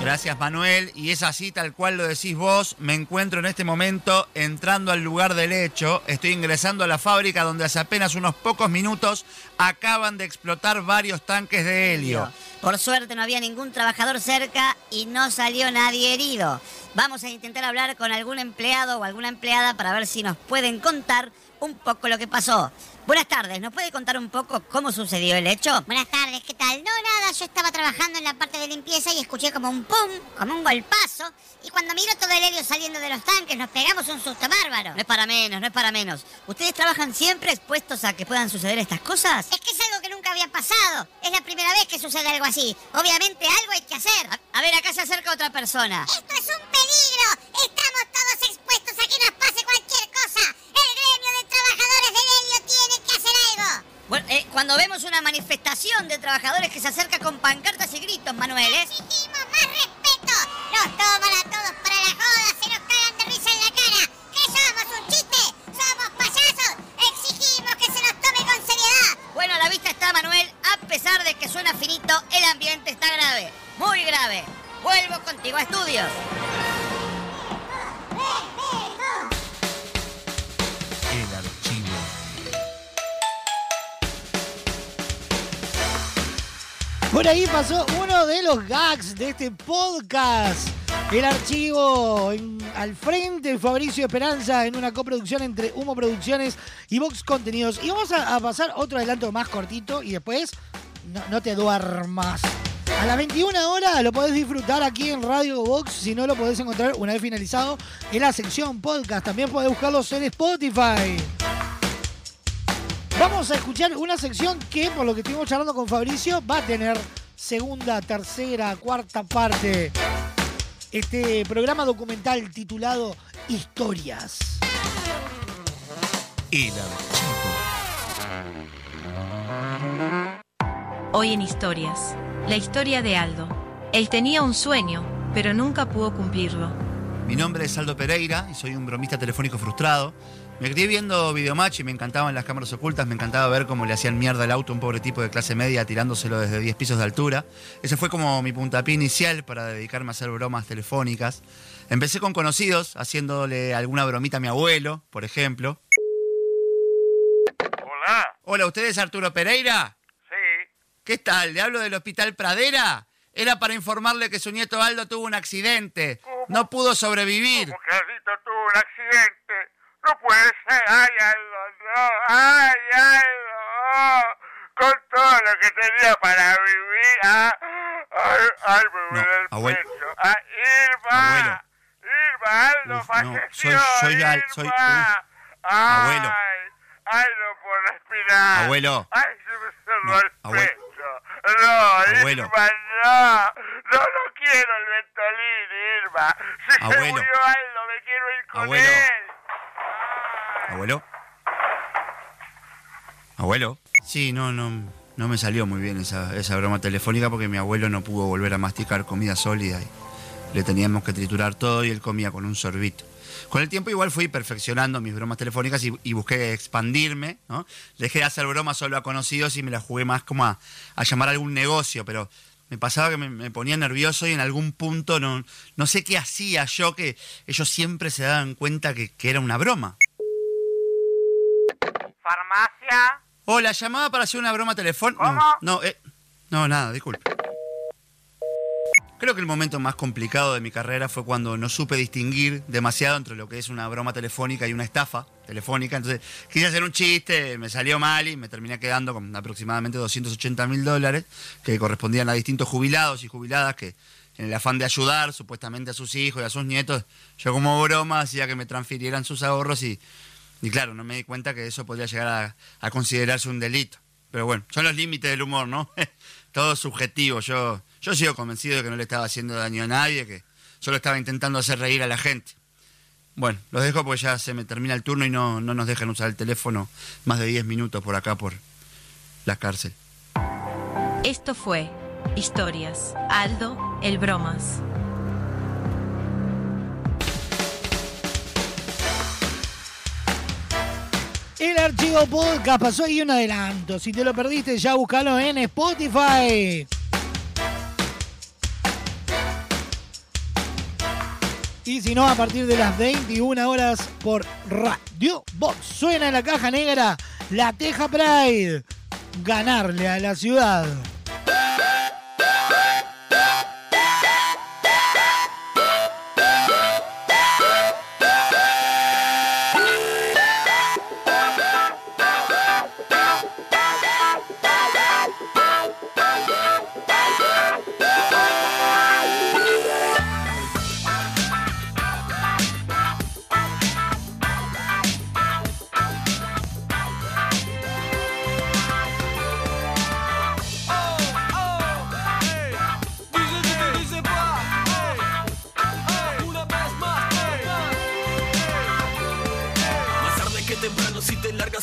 Gracias Manuel, y es así tal cual lo decís vos, me encuentro en este momento entrando al lugar del hecho, estoy ingresando a la fábrica donde hace apenas unos pocos minutos acaban de explotar varios tanques de helio. Por suerte no había ningún trabajador cerca y no salió nadie herido. Vamos a intentar hablar con algún empleado o alguna empleada para ver si nos pueden contar un poco lo que pasó. Buenas tardes, ¿nos puede contar un poco cómo sucedió el hecho? Buenas tardes, ¿qué tal? No, nada, yo estaba trabajando en la parte de limpieza y escuché como un pum, como un golpazo. Y cuando miro todo el helio saliendo de los tanques, nos pegamos un susto bárbaro. No es para menos, no es para menos. ¿Ustedes trabajan siempre expuestos a que puedan suceder estas cosas? Es que es algo que nunca había pasado. Es la primera vez que sucede algo así. Obviamente algo hay que hacer. A ver, acá se acerca otra persona. Esto es un peligro. Estamos todos expuestos a que nos pase cualquier cosa. El gremio de trabajadores del Bueno, eh, cuando vemos una manifestación de trabajadores que se acerca con pancartas y gritos, Manuel, ¿eh? Exigimos más respeto. Nos toman a todos para la joda, se nos cagan de risa en la cara. ¿Qué somos? ¿Un chiste? ¿Somos payasos? Exigimos que se nos tome con seriedad. Bueno, a la vista está, Manuel. A pesar de que suena finito, el ambiente está grave. Muy grave. Vuelvo contigo a estudios. Por ahí pasó uno de los gags de este podcast. El archivo al frente, Fabricio Esperanza, en una coproducción entre Humo Producciones y Vox Contenidos. Y vamos a, pasar otro adelanto más cortito y después no, no te duermas. A las 21 horas lo podés disfrutar aquí en Radio Vox. Si no, lo podés encontrar una vez finalizado en la sección podcast. También podés buscarlos en Spotify. Vamos a escuchar una sección que, por lo que estuvimos charlando con Fabricio, va a tener segunda, tercera, cuarta parte. Este programa documental titulado Historias. El archivo. Hoy en Historias. La historia de Aldo. Él tenía un sueño, pero nunca pudo cumplirlo. Mi nombre es Aldo Pereira y soy un bromista telefónico frustrado. Me crié viendo Videomatch y me encantaban las cámaras ocultas, me encantaba ver cómo le hacían mierda al auto a un pobre tipo de clase media tirándoselo desde 10 pisos de altura. Ese fue como mi puntapié inicial para dedicarme a hacer bromas telefónicas. Empecé con conocidos, haciéndole alguna bromita a mi abuelo, por ejemplo. Hola. Hola, ¿usted es Arturo Pereira? Sí. ¿Qué tal? ¿Le hablo del Hospital Pradera? Era para informarle que su nieto Aldo tuvo un accidente. No pudo sobrevivir. Como que tuvo un accidente. No puede ser. Ay, Aldo, no. Ay, Aldo. Con todo lo que tenía para vivir. Ah, ay, ay, me duele el abuelo. pecho. Ah, Irma. Abuelo. Irma, Aldo Uf, no, falleció. soy- soy Al- soy-. Ay, Abuelo. Ay, no puedo respirar. Abuelo. Ay, se me cerró el abuelo. pecho. No, Abuelo. Irma, no. No, no quiero el Ventolín, Irma. Si se Abuelo. murió Aldo, me quiero ir con Abuelo. él. ¿Abuelo? ¿Abuelo? Sí, no, no, no me salió muy bien esa, broma telefónica porque mi abuelo no pudo volver a masticar comida sólida y le teníamos que triturar todo y él comía con un sorbito. Con el tiempo igual fui perfeccionando mis bromas telefónicas y, busqué expandirme, ¿no? Dejé de hacer bromas solo a conocidos y me las jugué más como a, llamar a algún negocio, pero me pasaba que me, ponía nervioso y en algún punto no, sé qué hacía yo que ellos siempre se daban cuenta que era una broma. Farmacia. Hola, llamaba para hacer una broma telefónica. ¿Cómo? No, no, eh, no, nada, disculpe. Creo que el momento más complicado de mi carrera fue cuando no supe distinguir demasiado entre lo que es una broma telefónica y una estafa telefónica. Entonces quise hacer un chiste, me salió mal y me terminé quedando con aproximadamente 280 mil dólares que correspondían a distintos jubilados y jubiladas que en el afán de ayudar supuestamente a sus hijos y a sus nietos, yo como broma hacía que me transfirieran sus ahorros y, y claro, no me di cuenta que eso podría llegar a, considerarse un delito. Pero bueno, son los límites del humor, ¿no? Todo subjetivo. Yo, yo sigo convencido de que no le estaba haciendo daño a nadie, que solo estaba intentando hacer reír a la gente. Bueno, los dejo porque ya se me termina el turno y no, no nos dejan usar el teléfono más de 10 minutos por acá, por la cárcel. Esto fue Historias. Aldo, el Bromas. El archivo podcast pasó ahí un adelanto. Si te lo perdiste, ya búscalo en Spotify. Y si no, a partir de las 21 horas por Radio Box. Suena en la caja negra la Teja Pride. Ganarle a la ciudad.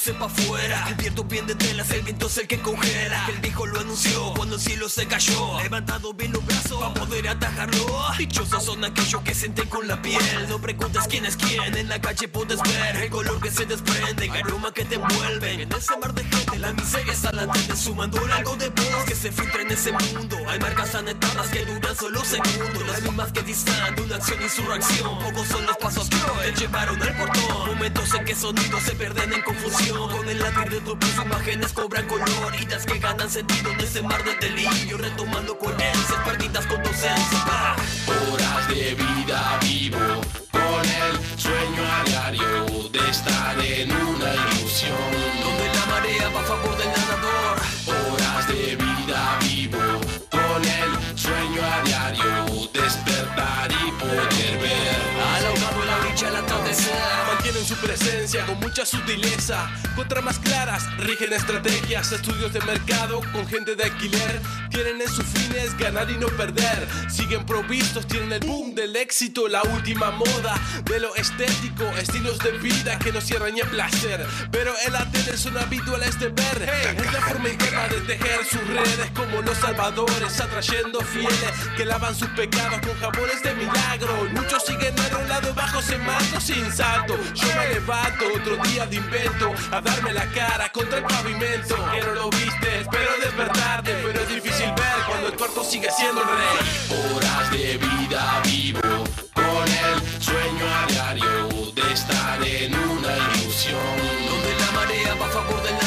Sepa afuera Viento bien de telas, el viento es el que congela. El viejo lo anunció cuando el cielo se cayó. Levantado bien los brazos para poder atajarlo. Dichosos son aquellos que sienten con la piel. No preguntes quién es quién, en la calle puedes ver El color que se desprende, el aroma que te envuelve. En ese mar de gente la miseria está latente Sumando algo de voz que se filtra en ese mundo. Hay marcas anetadas que duran solo segundos. Las mismas que distan de una acción y su reacción. Pocos son los pasos que te llevaron al portón. Momentos en que sonidos se pierden en confusión. Con el latir de tu voz imágenes cobran color Idas que ganan sentido en ese mar de delirio Retomando coherencias perdidas con tu esencia Pa. Horas de vida vivo con el sueño a de estar en una ilusión. Con mucha sutileza. Con tramas claras, rigen estrategias, estudios de mercado con gente de alquiler. Tienen en sus fines ganar y no perder. Siguen provistos, tienen el boom del éxito, la última moda de lo estético, estilos de vida que no cierran ni el placer. Pero en la tele son habituales de ver. Es la forma interna de tejer sus redes como los salvadores, atrayendo fieles que lavan sus pecados con jabones de milagro. Muchos siguen en un lado bajo, se mato sin salto. Yo me levanto otro día de invento a darme la cara contra el pavimento. Que no lo viste, espero despertarte, pero es difícil cuando el cuarto sigue siendo el rey. Horas de vida vivo con el sueño a diario de estar en una ilusión. Donde la marea va a favor del nadador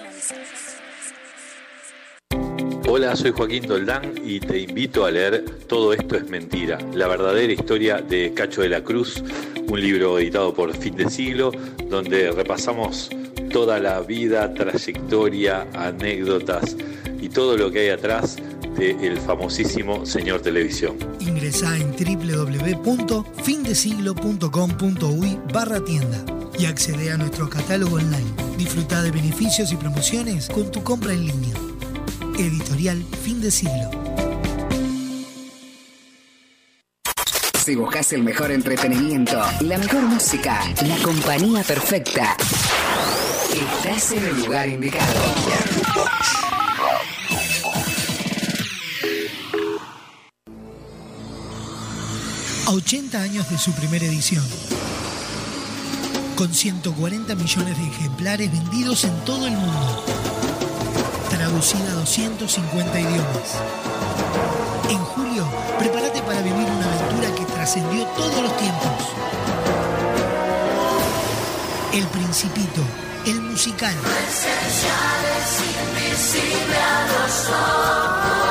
Hola, soy Joaquín Doldán y te invito a leer Todo esto es mentira, la verdadera historia de Cacho de la Cruz, un libro editado por Fin de Siglo, donde repasamos toda la vida, trayectoria, anécdotas y todo lo que hay atrás del famosísimo señor televisión. Ingresá en www.findesiglo.com.uy barra tienda y accede a nuestro catálogo online. Disfruta de beneficios y promociones con tu compra en línea. Editorial Fin de Siglo. Si buscas el mejor entretenimiento, la mejor música, la compañía perfecta, estás en el lugar indicado. A 80 años de su primera edición. Con 140 millones de ejemplares vendidos en todo el mundo. Traducida a 250 idiomas. En julio, prepárate para vivir una aventura que trascendió todos los tiempos. El Principito, el musical. invisible a los ojos.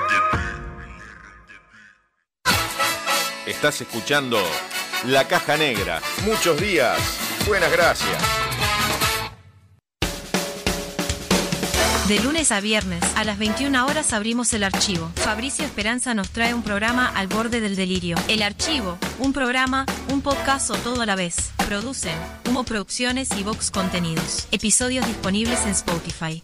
Estás escuchando La Caja Negra. Muchos días. Buenas gracias. De lunes a viernes, a las 21 horas abrimos el archivo. Fabricio Esperanza nos trae un programa al borde del delirio. El archivo, un programa, un podcast o todo a la vez. Producen Humo Producciones y Vox Contenidos. Episodios disponibles en Spotify.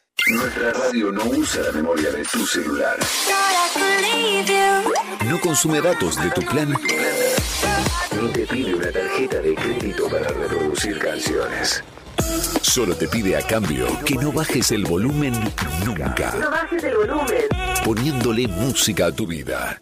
Nuestra radio no usa la memoria de tu celular. No consume datos de tu plan. Ni te pide una tarjeta de crédito para reproducir canciones. Solo te pide a cambio que no bajes el volumen nunca. bajes el volumen. Poniéndole música a tu vida.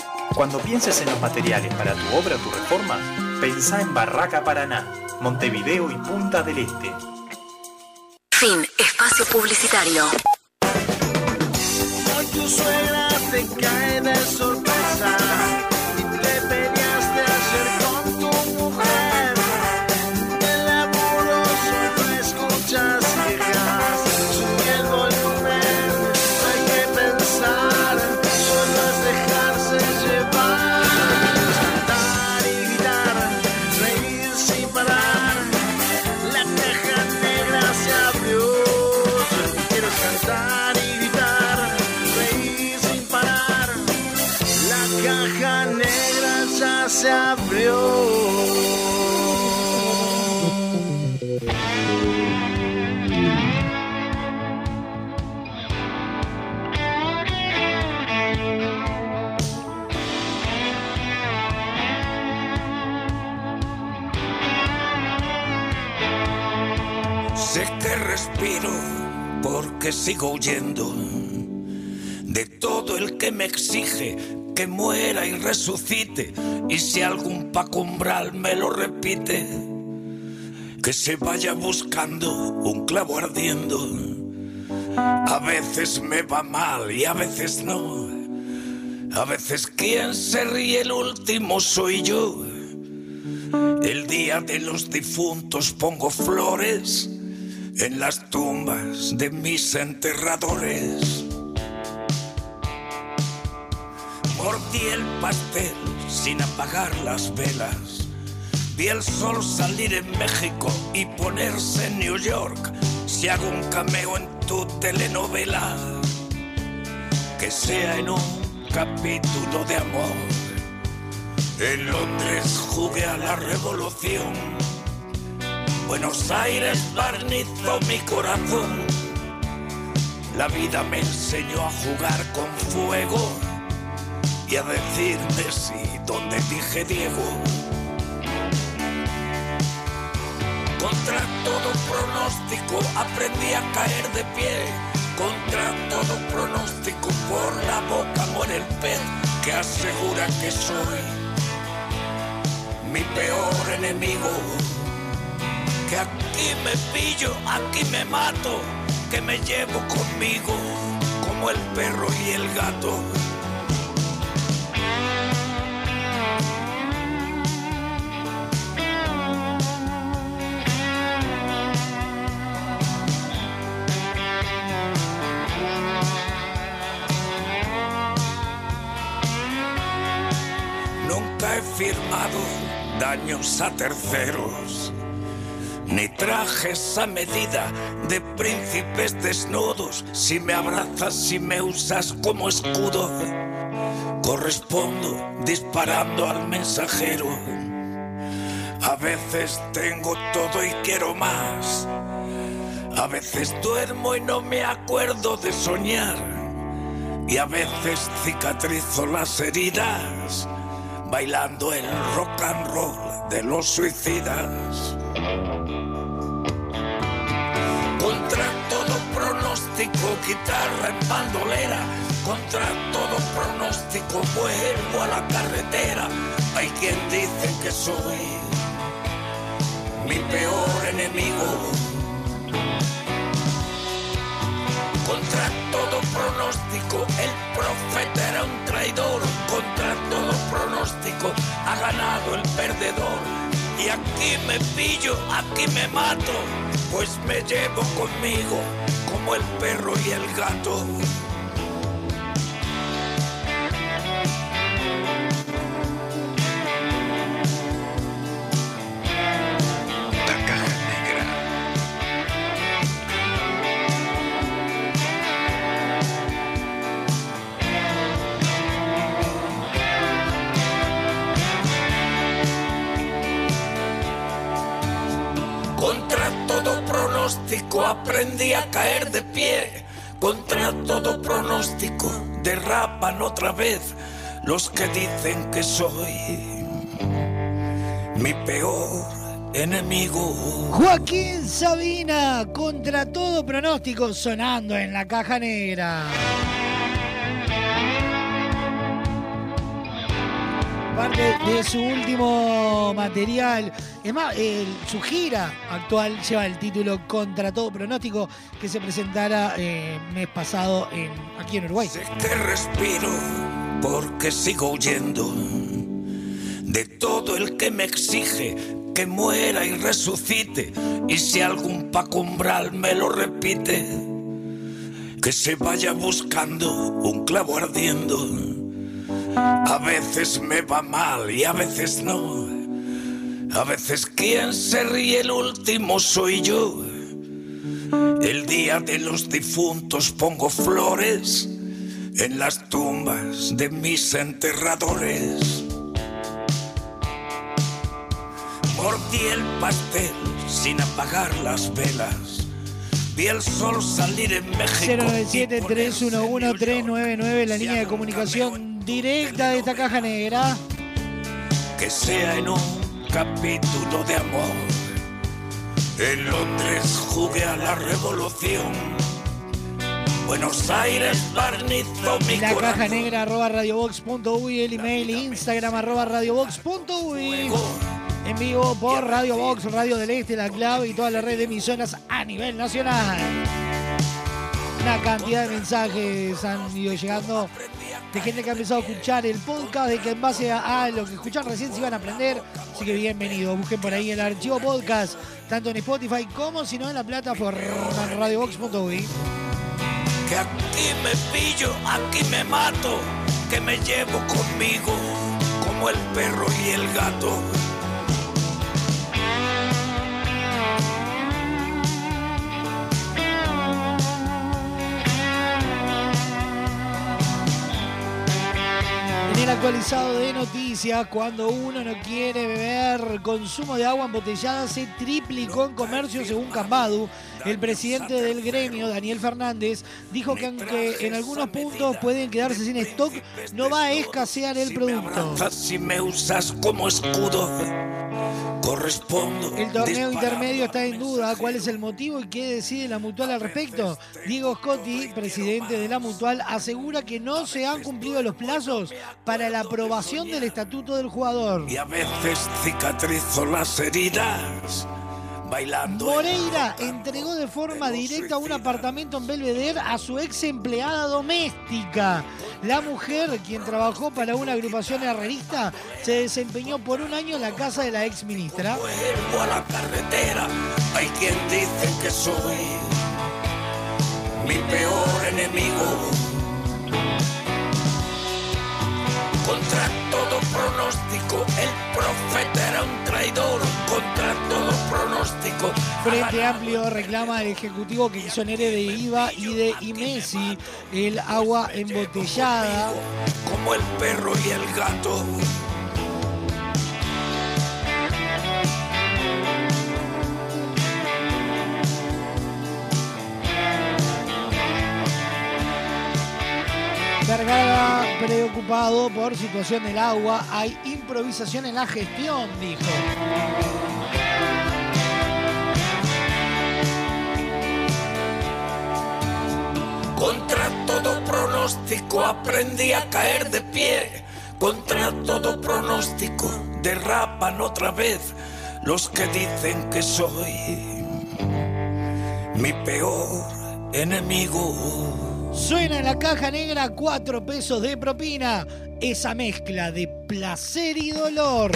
Cuando pienses en los materiales para tu obra o tu reforma, pensá en Barraca Paraná, Montevideo y Punta del Este. Fin. Espacio publicitario. Porque sigo huyendo de todo el que me exige que muera y resucite. Y si algún pacumbral me lo repite, que se vaya buscando un clavo ardiendo. A veces me va mal y a veces no. A veces quien se ríe el último soy yo. El día de los difuntos pongo flores en las tumbas de mis enterradores. Mordí el pastel sin apagar las velas. Vi el sol salir en México y ponerse en New York. Si hago un cameo en tu telenovela, que sea en un capítulo de amor. En Londres jugué a la revolución. Buenos Aires barnizó mi corazón. La vida me enseñó a jugar con fuego y a decirme sí donde dije Diego. Contra todo pronóstico aprendí a caer de pie. Contra todo pronóstico por la boca muere el pez que asegura que soy mi peor enemigo. Que aquí me pillo, aquí me mato, que me llevo conmigo como el perro y el gato. Nunca he firmado daños a terceros, ni trajes a medida de príncipes desnudos. Si me abrazas, si me usas como escudo, correspondo disparando al mensajero. A veces tengo todo y quiero más. A veces duermo y no me acuerdo de soñar. Y a veces cicatrizo las heridas bailando el rock and roll de los suicidas. Pronóstico, guitarra en bandolera. Contra todo pronóstico, vuelvo a la carretera. Hay quien dice que soy mi peor enemigo. Contra todo pronóstico, el profeta era un traidor. Contra todo pronóstico, ha ganado el perdedor. Y aquí me pillo, aquí me mato, pues me llevo conmigo como el perro y el gato. Aprendí a caer de pie. Contra todo pronóstico derrapan otra vez los que dicen que soy mi peor enemigo. Joaquín Sabina, contra todo pronóstico, sonando en la caja negra. Parte de su último material. Es más, el- su gira actual lleva el título Contra todo pronóstico que se presentara eh, mes pasado en, aquí en Uruguay. que respiro porque sigo huyendo de todo el que me exige que muera y resucite y si algún pacumbral me lo repite que se vaya buscando un clavo ardiendo a veces me va mal y a veces no a veces quien se ríe el último soy yo el día de los difuntos pongo flores en las tumbas de mis enterradores. Mordí el pastel sin apagar las velas. Vi el sol salir en México. 097-311-399, la línea de comunicación directa de esta caja negra. Que sea en un capítulo de amor. En Londres jugué a la revolución. Buenos Aires barnizó mi La corazón. caja negra arroba radiobox.uy, el email instagram arroba radiobox.uy. En vivo por Radio Box, Radio del Este, La Clave y toda la red de emisoras a nivel nacional. Una cantidad de mensajes han ido llegando de gente que ha empezado a escuchar el podcast, de que en base a, lo que escuchan recién se iban a aprender. Así que bienvenido, busquen por ahí el archivo podcast, tanto en Spotify como si no en la plataforma radiobox.uy. Que aquí me pillo, aquí me mato, que me llevo conmigo como el perro y el gato. Actualizado de noticias, cuando uno no quiere beber, consumo de agua embotellada se triplicó en comercio según Cambadu. El presidente del gremio, Daniel Fernández, dijo que aunque en algunos puntos pueden quedarse sin stock, no va a escasear el producto. Si me usas como escudo, correspondo. El torneo intermedio está en duda. ¿Cuál es el motivo y qué decide la mutual al respecto? Diego Scotti, presidente de la mutual, asegura que no se han cumplido los plazos para la aprobación del estatuto del jugador. Y a veces cicatrizo las heridas bailando. Moreira entregó de forma directa un apartamento en Belvedere a su ex empleada doméstica. La mujer, quien trabajó para una agrupación herrerista, se desempeñó por un año en la casa de la ex ministra. Vuelvo a la carretera, hay quien dice que soy mi peor enemigo. Contra todo pronóstico, el profeta era un traidor. Contra todo pronóstico, Frente Amplio reclama al Ejecutivo que exonere de IVA y de IMESI el agua embotellada. como el perro y el gato. Vergara preocupado por situación del agua. Hay improvisación en la gestión, dijo. Contra todo pronóstico aprendí a caer de pie. Contra todo pronóstico derrapan otra vez los que dicen que soy mi peor enemigo. Suena en la caja negra cuatro pesos de propina. Esa mezcla de placer y dolor.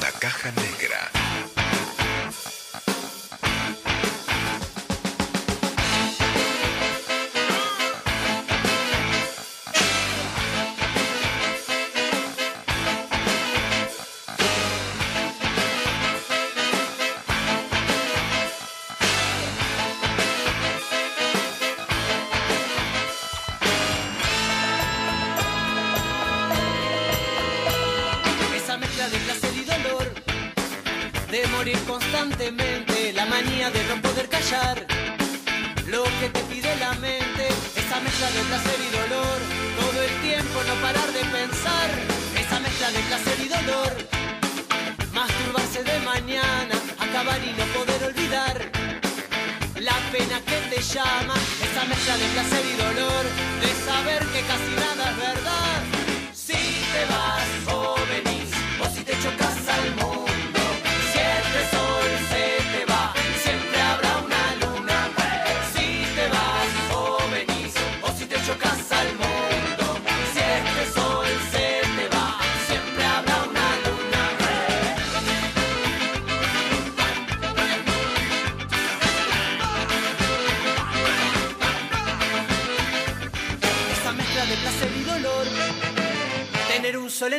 La caja negra. de placer y dolor, todo el tiempo no parar de pensar, esa mezcla de placer y dolor, masturbarse de mañana, acabar y no poder olvidar, la pena que te llama, esa mezcla de placer y dolor, de saber que casi nada es verdad.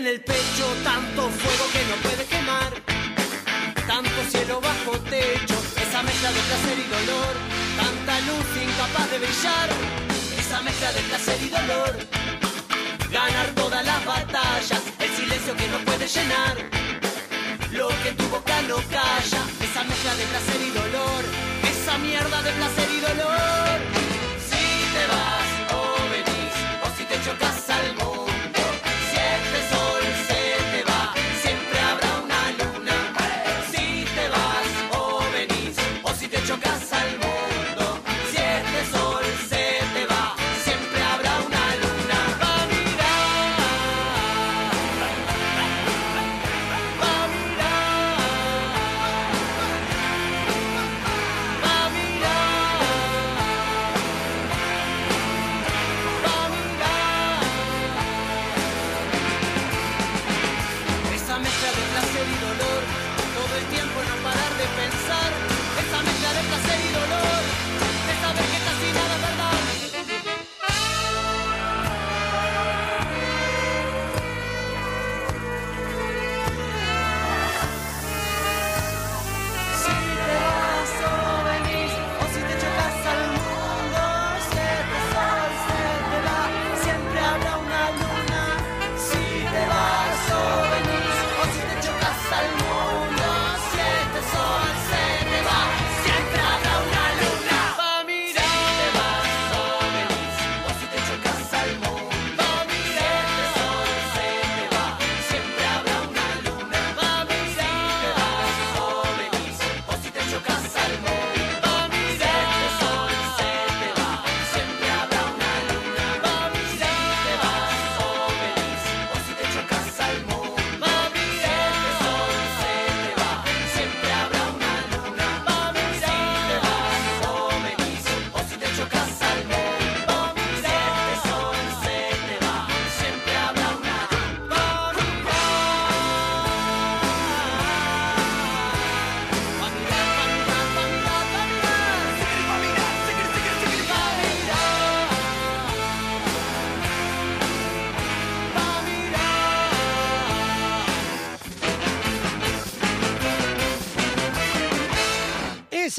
en el pecho, tanto fuego que no puede quemar, tanto cielo bajo techo, esa mezcla de placer y dolor, tanta luz incapaz de brillar, esa mezcla de placer y dolor, ganar todas las batallas, el silencio que no puede llenar, lo que en tu boca no calla, esa mezcla de placer y dolor, esa mierda de placer y dolor, si te vas o venís, o si te chocas al mundo.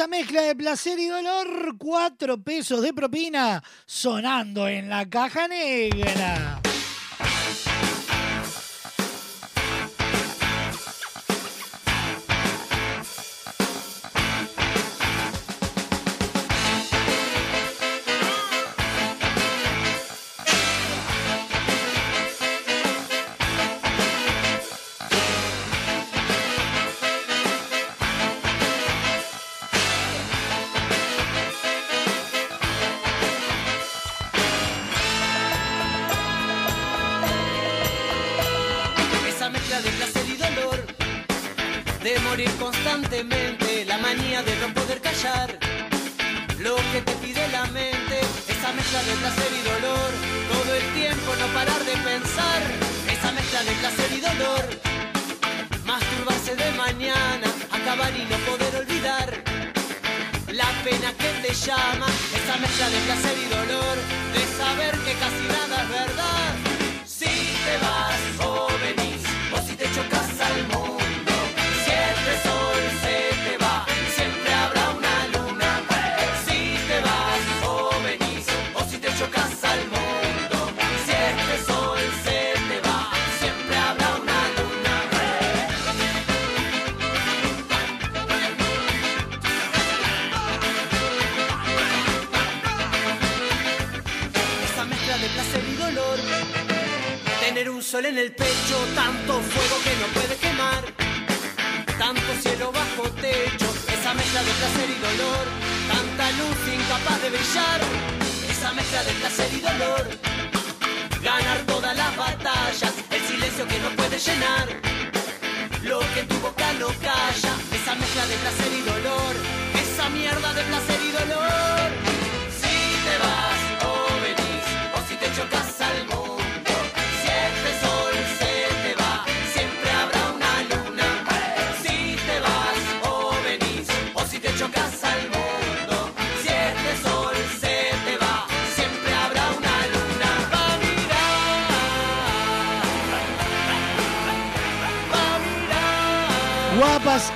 mezcla de placer y dolor, cuatro pesos de propina sonando en la caja negra.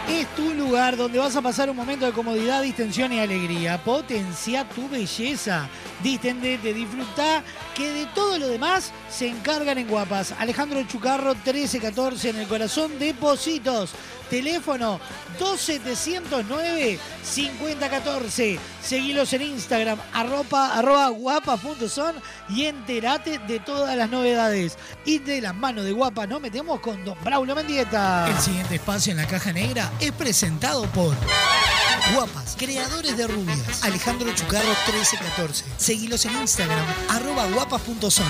Es tu lugar donde vas a pasar un momento de comodidad, distensión y alegría. Potencia tu belleza. Distendete, disfruta, que de todo lo demás se encargan en Guapas. Alejandro Chucarro, 1314 en el corazón de Positos. Teléfono 2709-5014. Seguilos en Instagram, arroba, arroba guapas.son y enterate de todas las novedades. Y de las manos de Guapas nos metemos con Don Braulio Mendieta. El siguiente espacio en la caja negra es presentado por Guapas, creadores de rubias. Alejandro Chucarro 1314. Seguilos en Instagram, arroba guapas.son.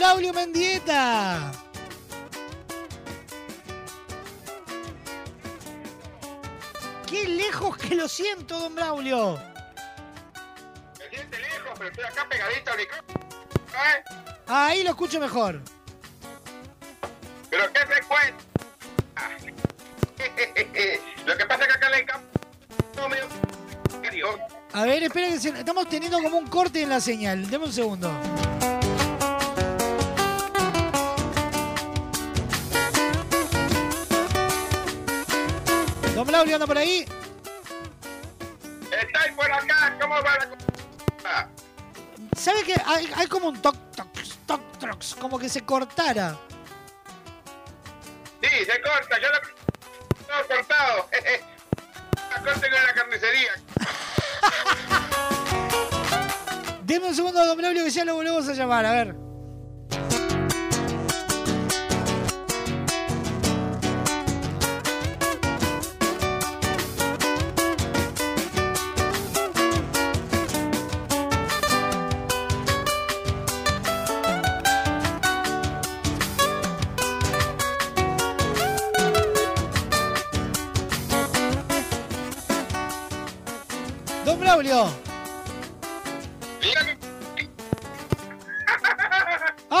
Braulio Mendieta. Qué lejos que lo siento, Don Braulio. Me siente lejos, pero estoy acá pegadito al micrófono. ¿eh? Ahí lo escucho mejor. Pero qué frecuente. Lo que pasa es que acá en el. A ver, se- estamos teniendo como un corte en la señal. Deme un segundo. Braulio anda por ahí. ¿Estáis por acá? ¿Cómo va la? ¿Sabe que hay, hay como un toc, toc, toc, toc, como que se cortara? Sí, se corta. Yo lo todo cortado. La corte con la carnicería. Deme un segundo, don Braulio, que ya lo volvemos a llamar. A ver.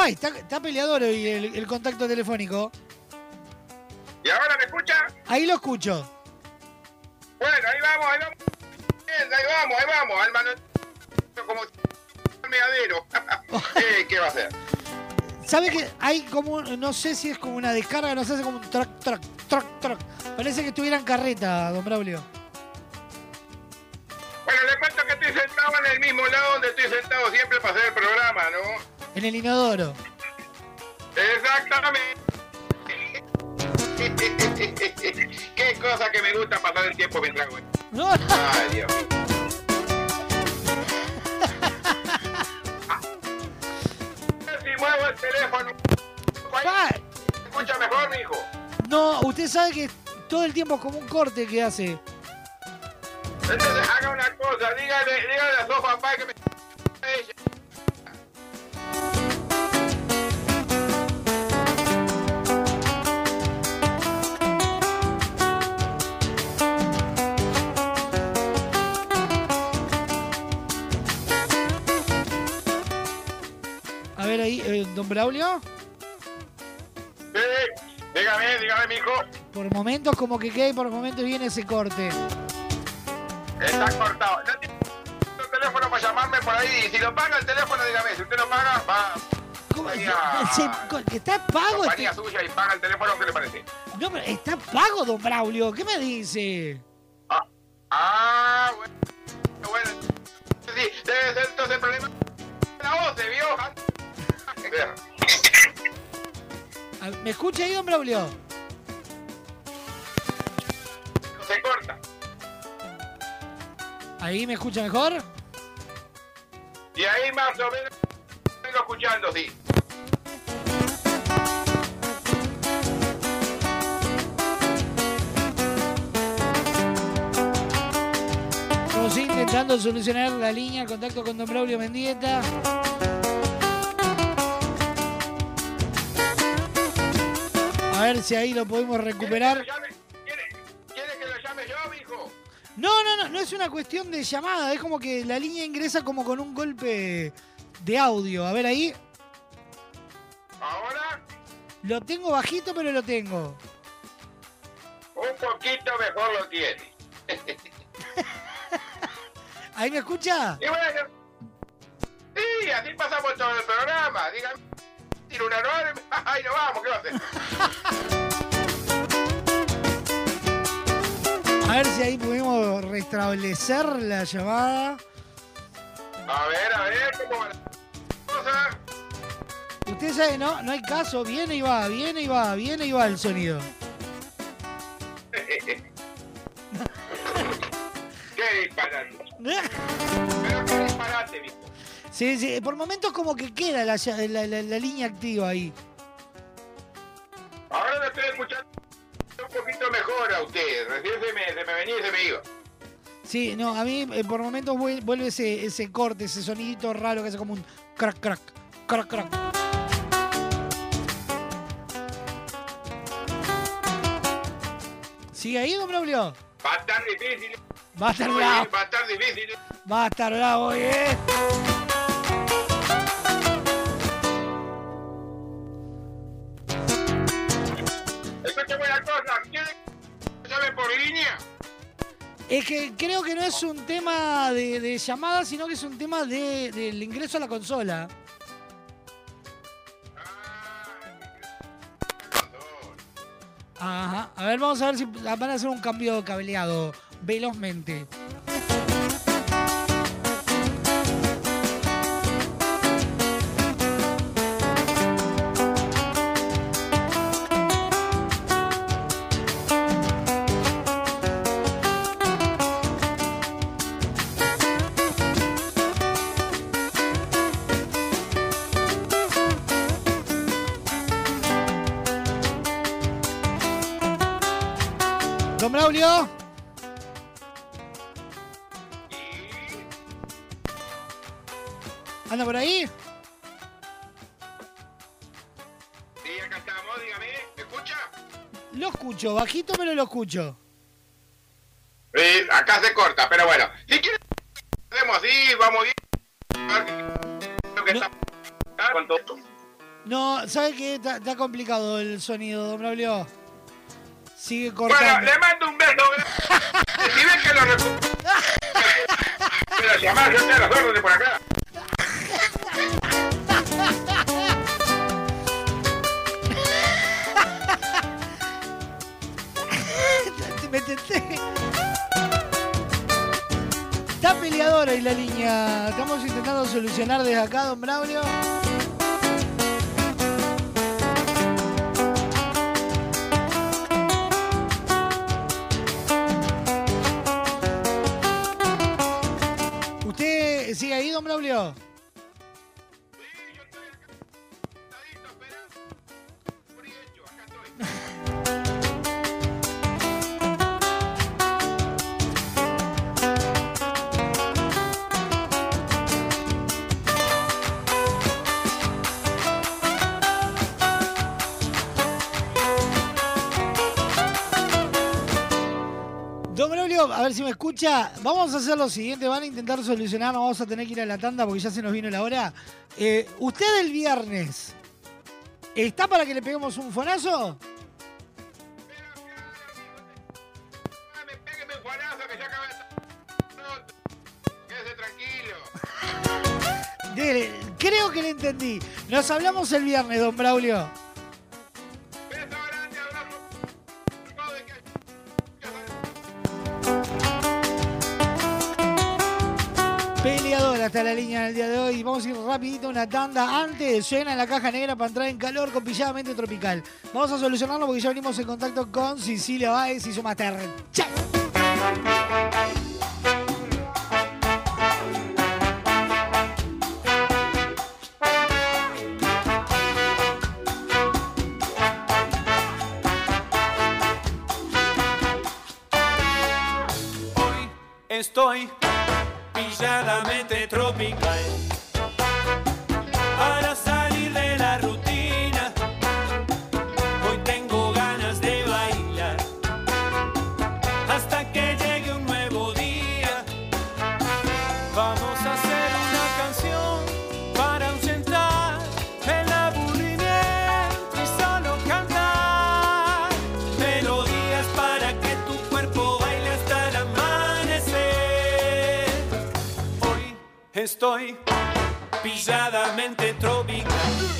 Ay, está, está peleador hoy el, el contacto telefónico. ¿Y ahora me escucha? Ahí lo escucho. Bueno, ahí vamos, ahí vamos. Ahí vamos, ahí vamos. Al mano... Como el meadero. Eh, ¿Qué va a hacer? ¿Sabe que hay como, no sé si es como una descarga, no sé, hace como un track, track, track, track. Parece que estuviera en carreta, don Braulio. Bueno, le cuento que estoy sentado en el mismo lado donde estoy sentado siempre para hacer el programa, ¿no? En el inodoro. Exactamente. Qué cosa que me gusta pasar el tiempo mientras esto. No, Ay, Dios. Si muevo el teléfono. ¿Se escucha mejor, mijo? No, usted sabe que todo el tiempo es como un corte que hace. Entonces haga una cosa, dígale, dígale a su papá que me... don Braulio. Sí, dígame, dígame, mijo. Por momentos como que queda y por momentos viene ese corte. Está cortado. No tiene un teléfono para llamarme por ahí. Si lo paga el teléfono, dígame. Si usted lo paga, va. Se- co- ¿Está pago? compañía este- suya y paga el teléfono, ¿qué le parece? No, pero está pago, don Braulio. ¿Qué me dice? Ah, bueno. Bueno, sí, entonces el problema. La voz vio. Ah, ¿Me escucha ahí, don Braulio? Se corta. ¿Ahí me escucha mejor? Y ahí más o menos. escuchando, sí. Estamos intentando solucionar la línea, el contacto con Don Braulio Mendieta. Ver si ahí lo podemos recuperar. ¿Quieres que lo llame yo, mijo? No, no, no, no es una cuestión de llamada, es como que la línea ingresa como con un golpe de audio. A ver ahí. ¿Ahora? Lo tengo bajito, pero lo tengo. Un poquito mejor lo tiene. ¿Ahí me escucha? Y bueno, sí, así pasamos todo el programa. Dígame, tiro una enorme. Ay, no vamos, ¿qué va a hacer? A ver si ahí pudimos restablecer la llamada. A ver, a ver, ¿cómo va la cosa? Usted sabe, no, no hay caso, viene y va, viene y va, viene y va el sonido. qué disparate. Pero qué disparate, mijo. Sí, sí, por momentos como que queda la, la- la- la línea activa ahí. Ahora lo estoy escuchando un poquito mejor a usted. Recién se me, se me venía y se me iba. Sí, no, a mí eh, por momentos vuel- vuelve ese, ese corte, ese sonidito raro que hace como un crack, crack, crack, crack. ¿Sigue ahí, don Braulio? Va a estar difícil. Va a estar bravo. Va a estar difícil. Va a estar bravo, ¿eh? Es que creo que no es un tema de, de llamada, sino que es un tema de, del ingreso a la consola. Ajá. A ver, vamos a ver si van a hacer un cambio cableado velozmente. Escucho, bajito, pero lo escucho. Sí, acá se corta, pero bueno. Si quieres, hacemos así, vamos con todo. No, ¿sabe qué? Está, está complicado el sonido, don Braulio. Sigue Bueno, cortando. le mando un beso. Si ven que lo recupero. Pero llamar, yo a las órdenes por acá. Me tenté. Está peleadora ahí la línea. Estamos intentando solucionar desde acá, don Braulio. ¿Usted sigue ahí, don Braulio? A ver si me escucha. Vamos a hacer lo siguiente, van a intentar solucionar, no vamos a tener que ir a la tanda porque ya se nos vino la hora. Eh, ¿Usted el viernes está para que le peguemos un fonazo? Creo que le entendí. Nos hablamos el viernes, don Braulio. Peleadora está la línea del día de hoy. Vamos a ir rapidito una tanda. Antes suena la caja negra para entrar en calor con pilladamente tropical. Vamos a solucionarlo porque ya venimos en contacto con Cecilia Baez y su mater. ¡Chao! Hoy estoy pilladamente tropical. Estoy pilladamente tropical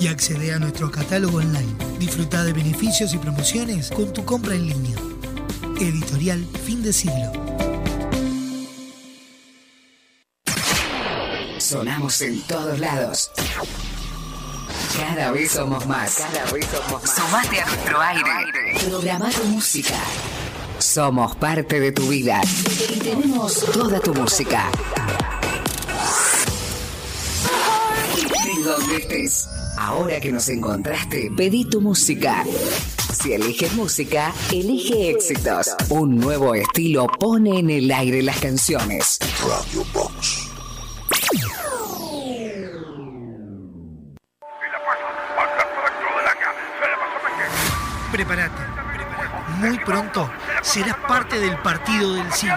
y accede a nuestro catálogo online. Disfruta de beneficios y promociones con tu compra en línea. Editorial Fin de Siglo. Sonamos en todos lados. Cada vez somos más. Cada vez somos más. Sumate a nuestro aire. Programa tu música. Somos parte de tu vida. Y tenemos toda tu música. estés donde. Ahora que nos encontraste, pedí tu música. Si eliges música, elige éxitos. Un nuevo estilo pone en el aire las canciones. Radio Box. Prepárate. Muy pronto serás parte del partido del siglo.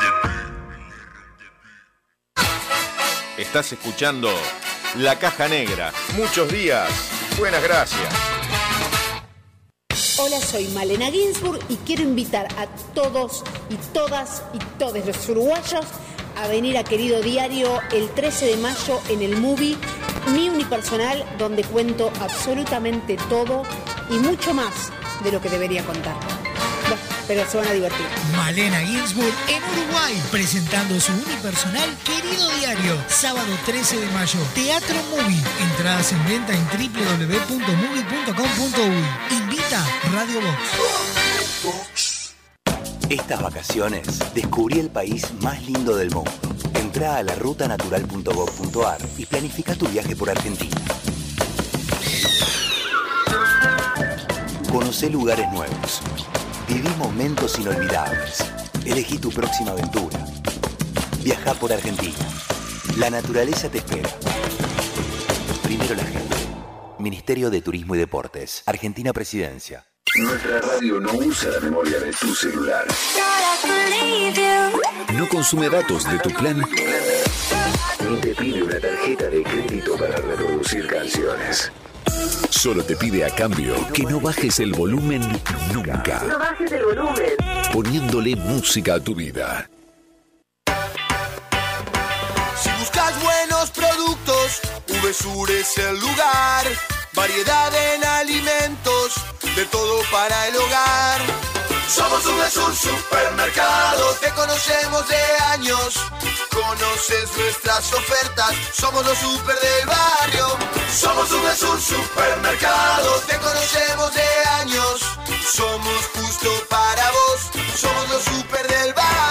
Estás escuchando La Caja Negra. Muchos días. Buenas gracias. Hola, soy Malena Ginsburg y quiero invitar a todos y todas y todos los uruguayos a venir a Querido Diario el 13 de mayo en el movie Mi Unipersonal, donde cuento absolutamente todo y mucho más de lo que debería contar. Bueno, pero se van a divertir. Malena Ginsburg en Uruguay, presentando su unipersonal Querido Diario, sábado 13 de mayo, Teatro Movie. Entradas en venta en www.movie.com.uy. Invita Radio Box. Estas vacaciones descubrí el país más lindo del mundo. Entra a la rutanatural.gov.ar y planifica tu viaje por Argentina. Conoce lugares nuevos. Viví momentos inolvidables. Elegí tu próxima aventura. Viaja por Argentina. La naturaleza te espera. Primero la gente. Ministerio de Turismo y Deportes. Argentina Presidencia. Nuestra radio no usa la memoria de tu celular. No consume datos de tu plan. Ni te pide una tarjeta de crédito para reproducir canciones. Solo te pide a cambio que no bajes el volumen nunca. No bajes el volumen. Poniéndole música a tu vida. Si buscas buenos productos, VSUR es el lugar. Variedad en alimentos, de todo para el hogar. Somos VSUR Supermercado, te conocemos de años. Conoces nuestras ofertas, somos los super del barrio. Somos VSUR Supermercado, te conocemos de años. Somos justo para vos, somos los super del barrio.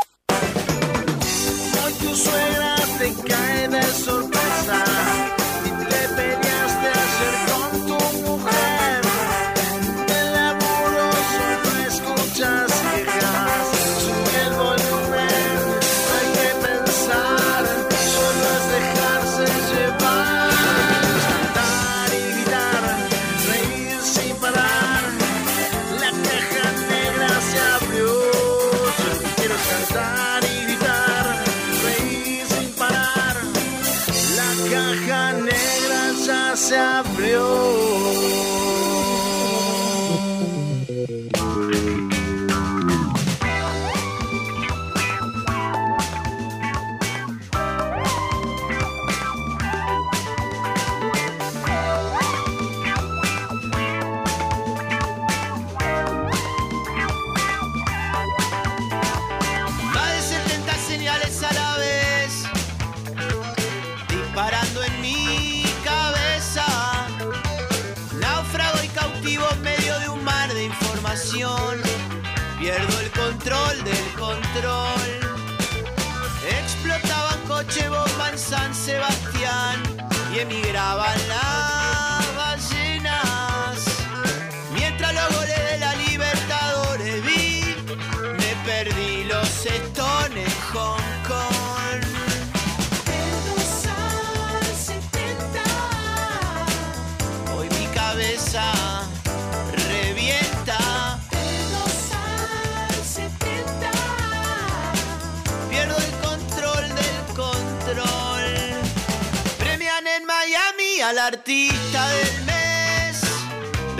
Tu suegra te cae de sorpresa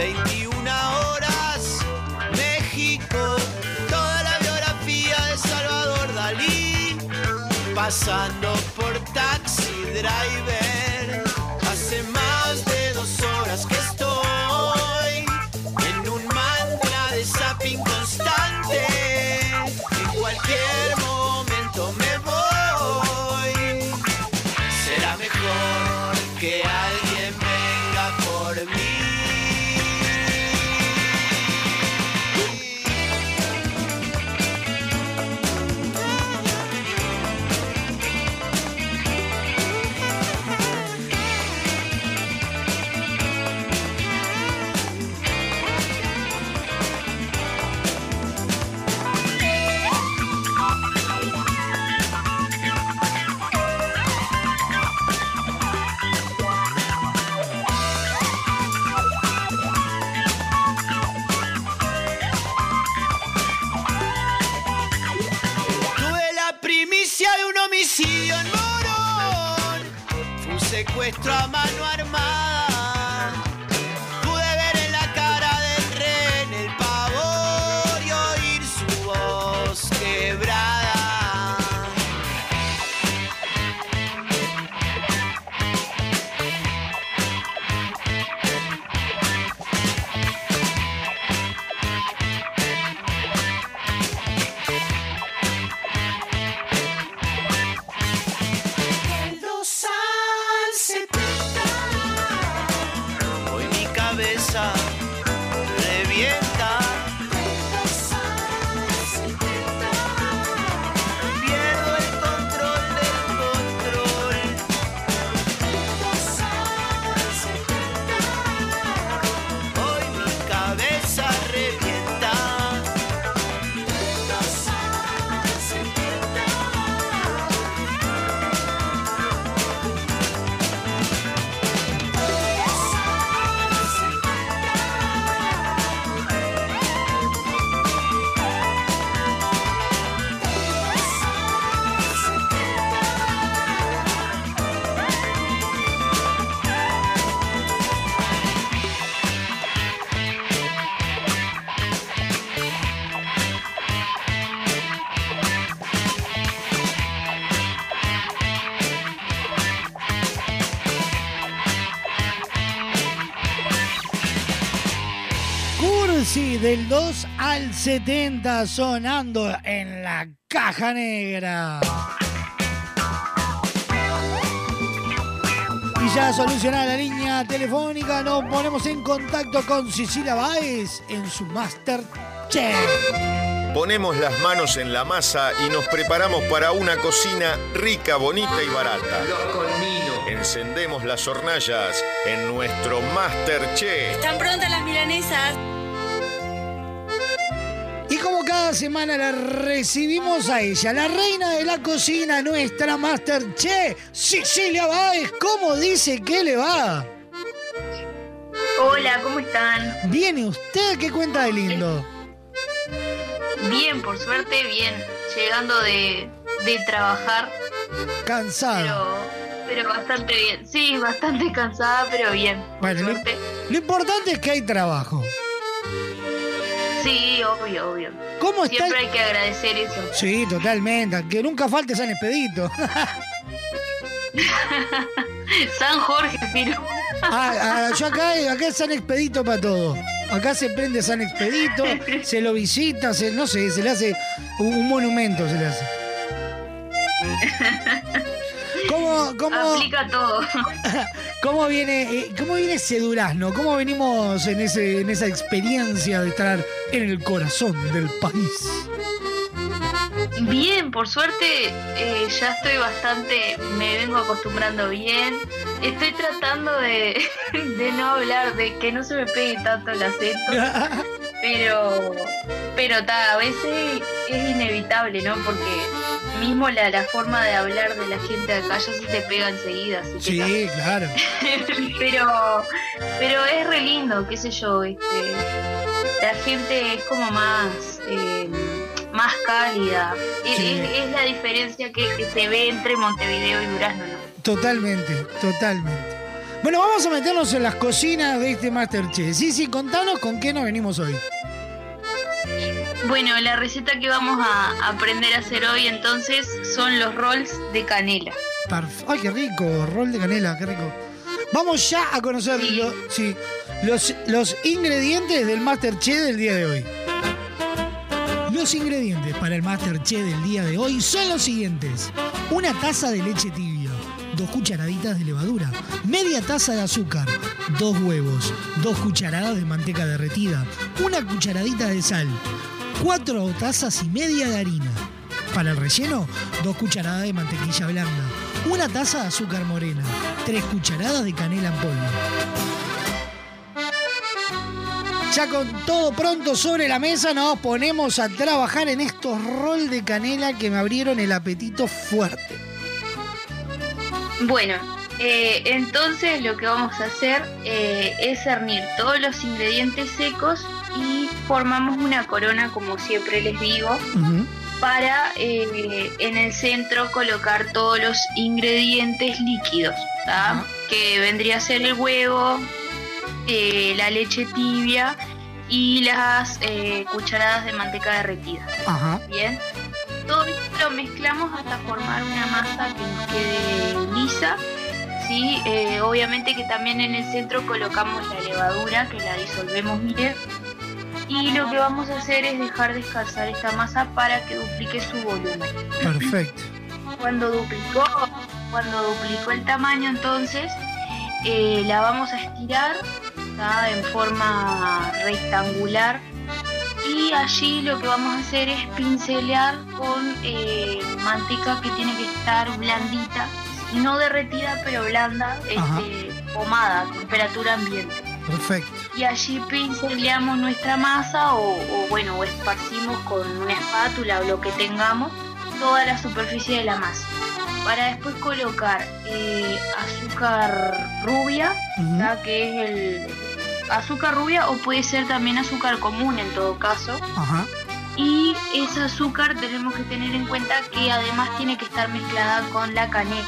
21 horas, México. Toda la biografía de Salvador Dalí. Pasando secuestro a mano armada. Del 2 al 70 sonando en la caja negra. Y ya solucionada la línea telefónica, nos ponemos en contacto con Cecilia Báez en su Master Chef. Ponemos las manos en la masa y nos preparamos para una cocina rica, bonita y barata. Encendemos las hornallas en nuestro Masterchef. ¿Están prontas las milanesas? Como cada semana la recibimos a ella, la reina de la cocina, nuestra Master Chef, Cecilia Báez. ¿Cómo dice que le va? Hola, ¿cómo están? ¿Viene usted? ¿Qué cuenta de lindo? Bien, por suerte, bien. Llegando de, de trabajar, Cansada. pero, pero bastante bien. Sí, bastante cansada, pero bien. Bueno, lo, lo importante es que hay trabajo. Sí, obvio, obvio. ¿Cómo está Siempre el- hay que agradecer eso. Sí, totalmente. Que nunca falte San Expedito. San Jorge, Firo. Ah, ah, yo acá, acá es San Expedito para todo. Acá se prende San Expedito, se lo visita, se, no sé, se le hace un, un monumento, se le hace. ¿Cómo, cómo, Aplica todo. cómo viene, eh, cómo viene ese durazno? ¿Cómo venimos en, ese, en esa experiencia de estar en el corazón del país? Bien, por suerte eh, ya estoy bastante, me vengo acostumbrando bien. Estoy tratando de, de no hablar, de que no se me pegue tanto el acento. pero, pero ta, a veces es inevitable, ¿no? Porque mismo la, la forma de hablar de la gente acá ya se te pega enseguida. Así que. Sí, claro. pero, pero es re lindo, qué sé yo, este, la gente es como más, eh, más cálida. Es, Sí. es- es la diferencia que, que se ve entre Montevideo y Durazno, ¿no? Totalmente, totalmente. Bueno, vamos a meternos en las cocinas de este Masterchef. Sí, sí, contanos con qué nos venimos hoy. Bueno, la receta que vamos a aprender a hacer hoy entonces son los rolls de canela. Parf- Ay, qué rico, rol de canela, qué rico. Vamos ya a conocer lo- sí, los, los ingredientes del Masterchef del día de hoy. Los ingredientes para el Masterchef del día de hoy son los siguientes. Una taza de leche tibia, dos cucharaditas de levadura, media taza de azúcar, dos huevos, dos cucharadas de manteca derretida, una cucharadita de sal, cuatro tazas y media de harina. Para el relleno, dos cucharadas de mantequilla blanda, una taza de azúcar morena, tres cucharadas de canela en polvo. Ya con todo pronto sobre la mesa nos ponemos a trabajar en estos rol de canela que me abrieron el apetito fuerte. Bueno, eh, entonces lo que vamos a hacer eh, es cernir todos los ingredientes secos formamos una corona, como siempre les digo, para eh, en el centro colocar todos los ingredientes líquidos, que vendría a ser el huevo, eh, la leche tibia y las eh, cucharadas de manteca derretida. Ajá. Bien. Todo esto lo mezclamos hasta formar una masa que nos quede lisa. ¿sí? Eh, obviamente que también en el centro colocamos la levadura que la disolvemos bien. Y lo que vamos a hacer es dejar descansar esta masa para que duplique su volumen. Perfecto. Cuando duplicó, cuando duplicó el tamaño entonces, eh, la vamos a estirar ¿tá? en forma rectangular y allí lo que vamos a hacer es pincelear con eh, manteca que tiene que estar blandita, no derretida pero blanda, este, pomada, a temperatura ambiente. Perfecto. Y allí pinceleamos nuestra masa o, o, bueno, o esparcimos con una espátula o lo que tengamos toda la superficie de la masa. Para después colocar eh, azúcar rubia, que es el azúcar rubia o puede ser también azúcar común en todo caso. Ajá. Y ese azúcar tenemos que tener en cuenta que además tiene que estar mezclada con la canela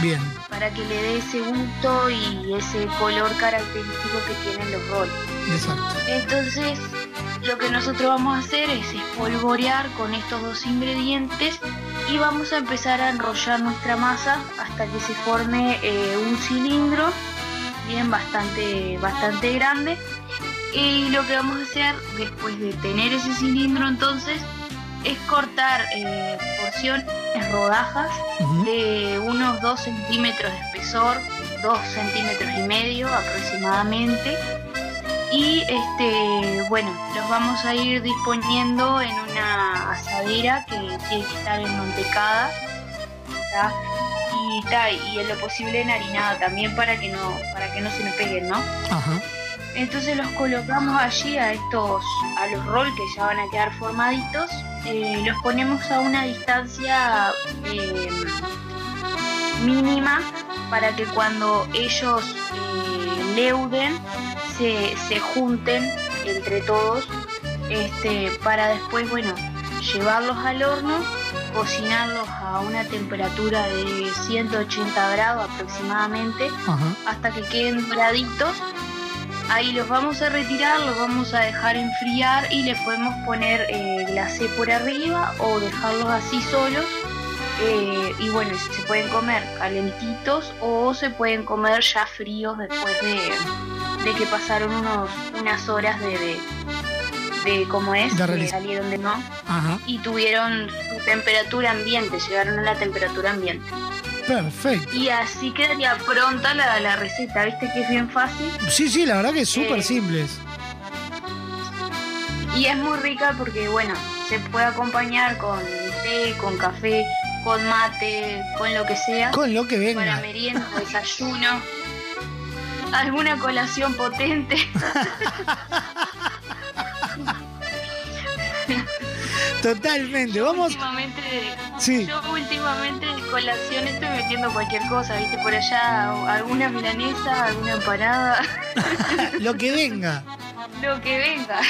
Bien. para que le dé ese gusto y ese color característico que tienen los rolls. Exacto. Entonces, lo que nosotros vamos a hacer es espolvorear con estos dos ingredientes y vamos a empezar a enrollar nuestra masa hasta que se forme eh, un cilindro bien bastante, bastante grande. Y lo que vamos a hacer después de tener ese cilindro entonces es cortar eh, porciones, rodajas de unos 2 centímetros de espesor, 2 centímetros y medio aproximadamente. Y este, bueno, los vamos a ir disponiendo en una asadera que tiene que estar enmantecada. ¿tá? Y, y en lo posible enharinada también para que no, para que no se me peguen, ¿no? Ajá. Entonces los colocamos allí a estos, a los roll que ya van a quedar formaditos, eh, los ponemos a una distancia eh, mínima para que cuando ellos eh, leuden se, se junten entre todos, este, para después, bueno, llevarlos al horno, cocinarlos a una temperatura de 180 grados aproximadamente, Ajá. hasta que queden doraditos Ahí los vamos a retirar, los vamos a dejar enfriar y le podemos poner eh, glacé por arriba o dejarlos así solos. Eh, y bueno, se pueden comer calentitos o se pueden comer ya fríos después de, de que pasaron unos, unas horas de, de, de ¿cómo es? De que salieron de no Ajá. y tuvieron su temperatura ambiente, llegaron a la temperatura ambiente. Perfecto. Y así quedaría pronta la, la receta, ¿viste que es bien fácil? Sí, sí, la verdad que es súper Eh, simples. Y es muy rica porque, bueno, se puede acompañar con té, con café, con mate, con lo que sea. Con lo que venga. Para merienda, desayuno. Alguna colación potente. Totalmente. Vamos. Últimamente, Sí. Yo últimamente de colación estoy metiendo cualquier cosa, viste, por allá alguna milanesa, alguna empanada, Lo que venga. lo que venga.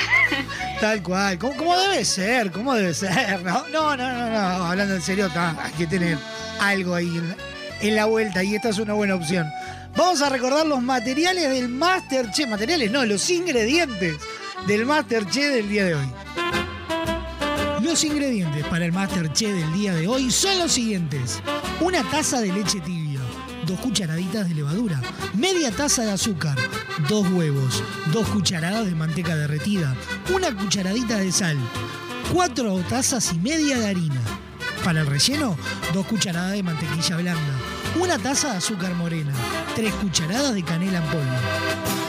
Tal cual. ¿Cómo, cómo debe ser? ¿Cómo debe ser? No, no, no, no. no. Hablando en serio, hay que tener algo ahí en la, en la vuelta y esta es una buena opción. Vamos a recordar los materiales del Masterchef. Materiales no, los ingredientes del Masterchef del día de hoy. Los ingredientes para el Masterchef del día de hoy son los siguientes. Una taza de leche tibia, dos cucharaditas de levadura, media taza de azúcar, dos huevos, dos cucharadas de manteca derretida, una cucharadita de sal, cuatro tazas y media de harina. Para el relleno, dos cucharadas de mantequilla blanda, una taza de azúcar morena, tres cucharadas de canela en polvo.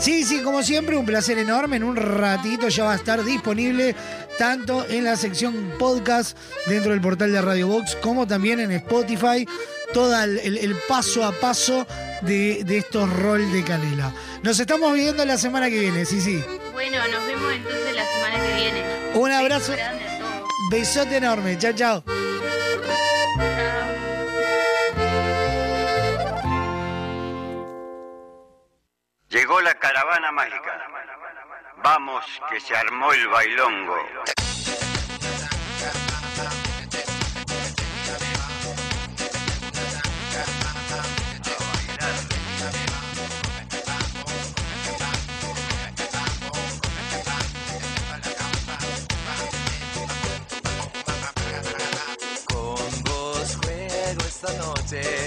Sí, sí, como siempre, un placer enorme. En un ratito ya va a estar disponible tanto en la sección podcast dentro del portal de Radio Box como también en Spotify. Todo el, el- el paso a paso de, de estos rol de canela. Nos estamos viendo la semana que viene, sí, sí. Bueno, nos vemos entonces la semana que viene. Un abrazo. Besote enorme. Chao, chao. Llegó la caravana mágica. Vamos, que se armó el bailongo. Con vos juego esta noche,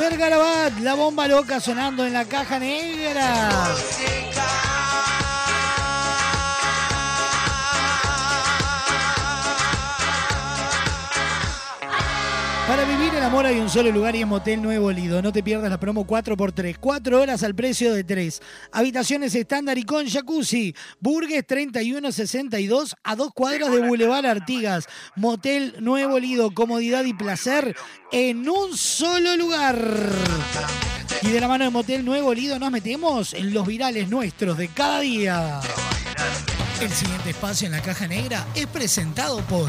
Bergarabat, la bomba loca sonando en la caja negra. Para vivir el amor hay un solo lugar y es Motel Nuevo Lido. No te pierdas la promo 4x3. 4 horas al precio de 3. Habitaciones estándar y con jacuzzi. Burgues 3162 a dos cuadras de Boulevard Artigas. Motel Nuevo Lido. Comodidad y placer en un solo lugar. Y de la mano de Motel Nuevo Lido nos metemos en los virales nuestros de cada día. El siguiente espacio en la caja negra es presentado por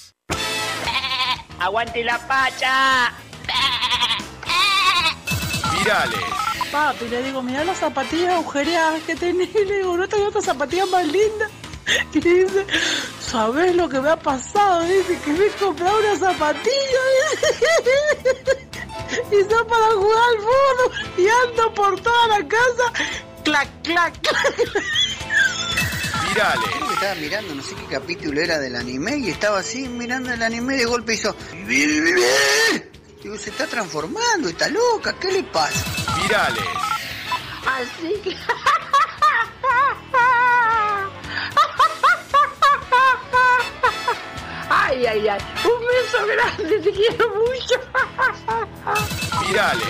¡Aguante la pacha! Virales. Papi, le digo, mirá las zapatillas agujereadas que tenés. Le digo, no tengo otras zapatillas más lindas. Y dice, ¿sabes lo que me ha pasado? Dice que me he comprado una zapatilla. Y son para jugar al fútbol. Y ando por toda la casa. Clac, clac, clac. Virales. Creo que estaba mirando, no sé qué capítulo era del anime, y estaba así mirando el anime de golpe hizo. Digo, se está transformando, está loca, ¿qué le pasa? Virales. Así que. Ay, ay, ay. Un beso grande, te quiero mucho. Virales.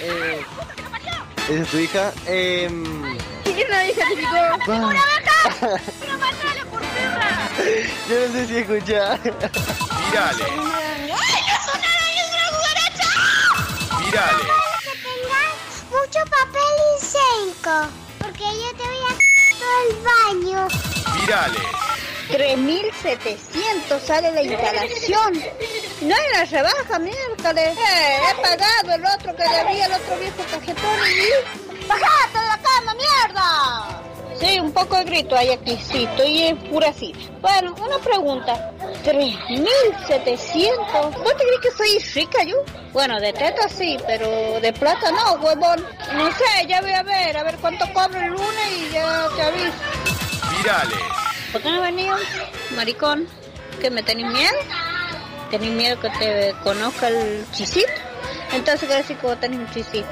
Eh, ¿Esa es tu hija? Eh, ¿Quién la te picó? Ah. ¡Una vaca! ¡Una matala por perra! yo no sé si escuchar. Virales. ¡Ay, no son una cucaracha! Virales. que tengas mucho papel higiénico, porque yo te voy a todo el baño. Virales. 3.700 sale la instalación. No hay una rebaja, miércoles. Eh, he pagado el otro que debía, el otro viejo cajetón. y- ¡Bajate de la cama, mierda! Sí, un poco de grito hay aquí, sí, estoy enfurecida. Bueno, una pregunta. 3.700. ¿Vos te crees que soy rica yo? Bueno, de teta sí, pero de plata no, huevón. No sé, ya voy a ver, a ver cuánto cobro el lunes y ya te aviso. Virales. ¿Por qué no venido, maricón? ¿Que me tenés miedo? ¿Tenés miedo que te conozca el chisito? Entonces, ¿qué decir que vos tenés un chisito?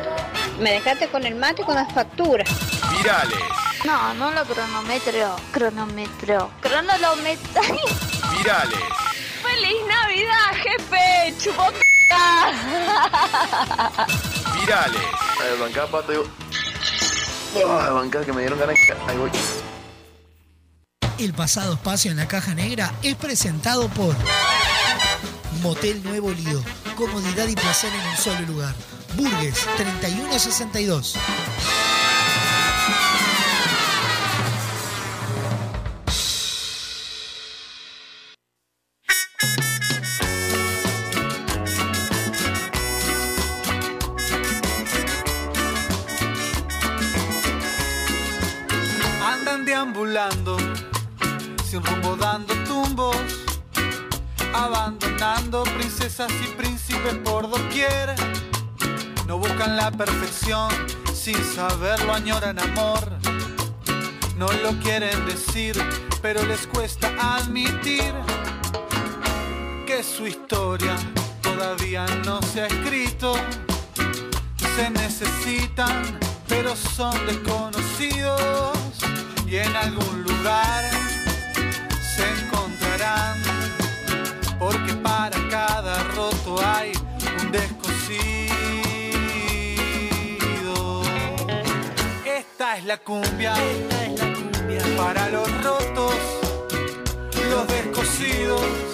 Me dejaste con el mate y con las facturas. Virales. No, no lo cronometro. Cronometro. Cronolometro. Virales. ¡Feliz Navidad, jefe! ¡Chupota! Virales. A ver, bancá, pato. Oh, bancada que me dieron ganas. Ahí voy. El pasado espacio en la caja negra es presentado por Motel Nuevo Lido. Comodidad y placer en un solo lugar. Burgues 3162. Andan deambulando, sin rumbo dando tumbos, abandonando princesas y príncipes por doquier. No buscan la perfección, sin saberlo añoran amor. No lo quieren decir, pero les cuesta admitir que su historia todavía no se ha escrito. Se necesitan, pero son desconocidos y en algún lugar se encontrarán, porque para cada roto hay un descosido. Esta es la cumbia, para los rotos, los descosidos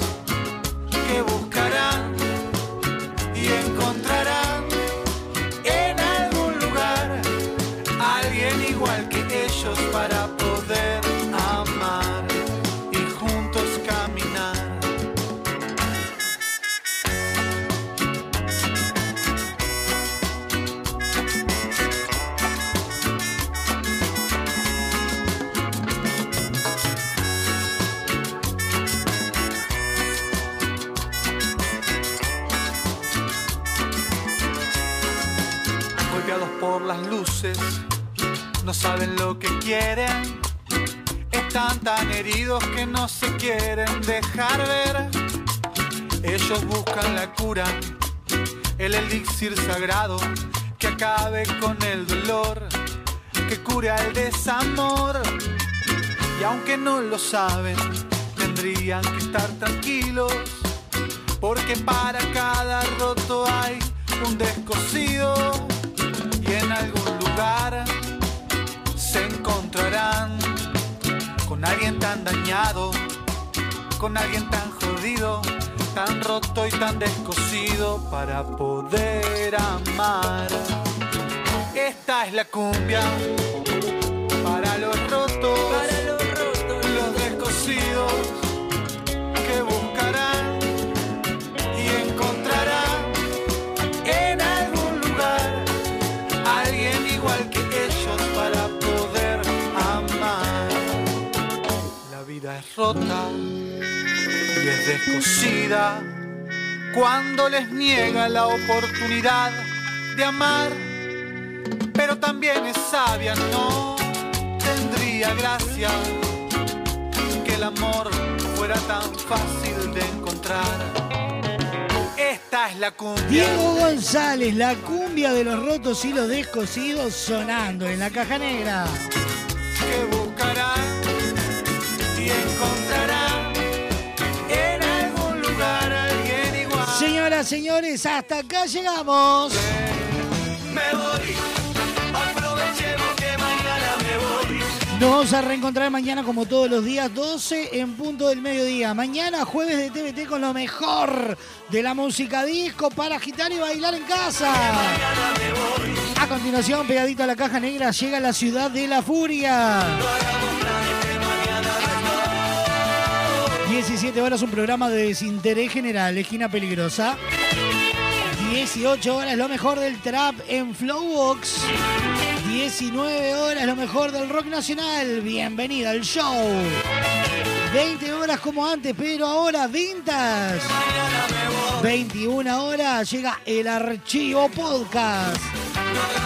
no saben lo que quieren. Están tan heridos que no se quieren dejar ver. Ellos buscan la cura, el elixir sagrado que acabe con el dolor, que cure el desamor. Y aunque no lo saben, tendrían que estar tranquilos, porque para cada roto hay un descosido y en algún lugar se encontrarán con alguien tan dañado, con alguien tan jodido, tan roto y tan descosido para poder amar. Esta es la cumbia para los rotos, para los rotos, los descosidos que rota y es descosida cuando les niega la oportunidad de amar, pero también es sabia, no tendría gracia que el amor fuera tan fácil de encontrar. Esta es la cumbia. Diego González, la cumbia de los rotos y los descosidos sonando en la caja negra. que Señoras, señores, hasta acá llegamos. Me voy, aprovechemos que mañana me voy. Nos vamos a reencontrar mañana como todos los días, 12 en punto del mediodía. Mañana jueves de TVT con lo mejor de la música disco para agitar y bailar en casa. A continuación, pegadito a la caja negra, llega la ciudad de la furia. 17 horas, un programa de desinterés general, esquina peligrosa. 18 horas, lo mejor del trap en Flowbox. 19 horas, lo mejor del rock nacional. Bienvenida al show. 20 horas como antes, pero ahora vintage. 21 horas llega el archivo podcast.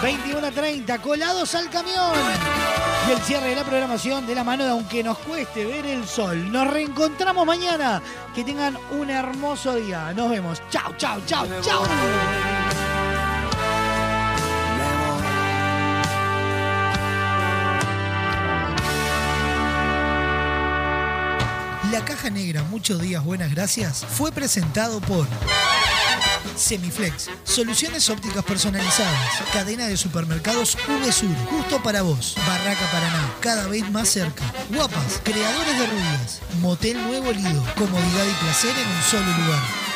21.30, colados al camión. Y el cierre de la programación de la mano de Aunque nos cueste ver el sol. Nos reencontramos mañana. Que tengan un hermoso día. Nos vemos. Chao, chao, chao, chao. Muchos días, buenas gracias, fue presentado por Semiflex, soluciones ópticas personalizadas, cadena de supermercados VSUR, justo para vos, Barraca Paraná, cada vez más cerca, Guapas, creadores de rubias, Motel Nuevo Lido, comodidad y placer en un solo lugar.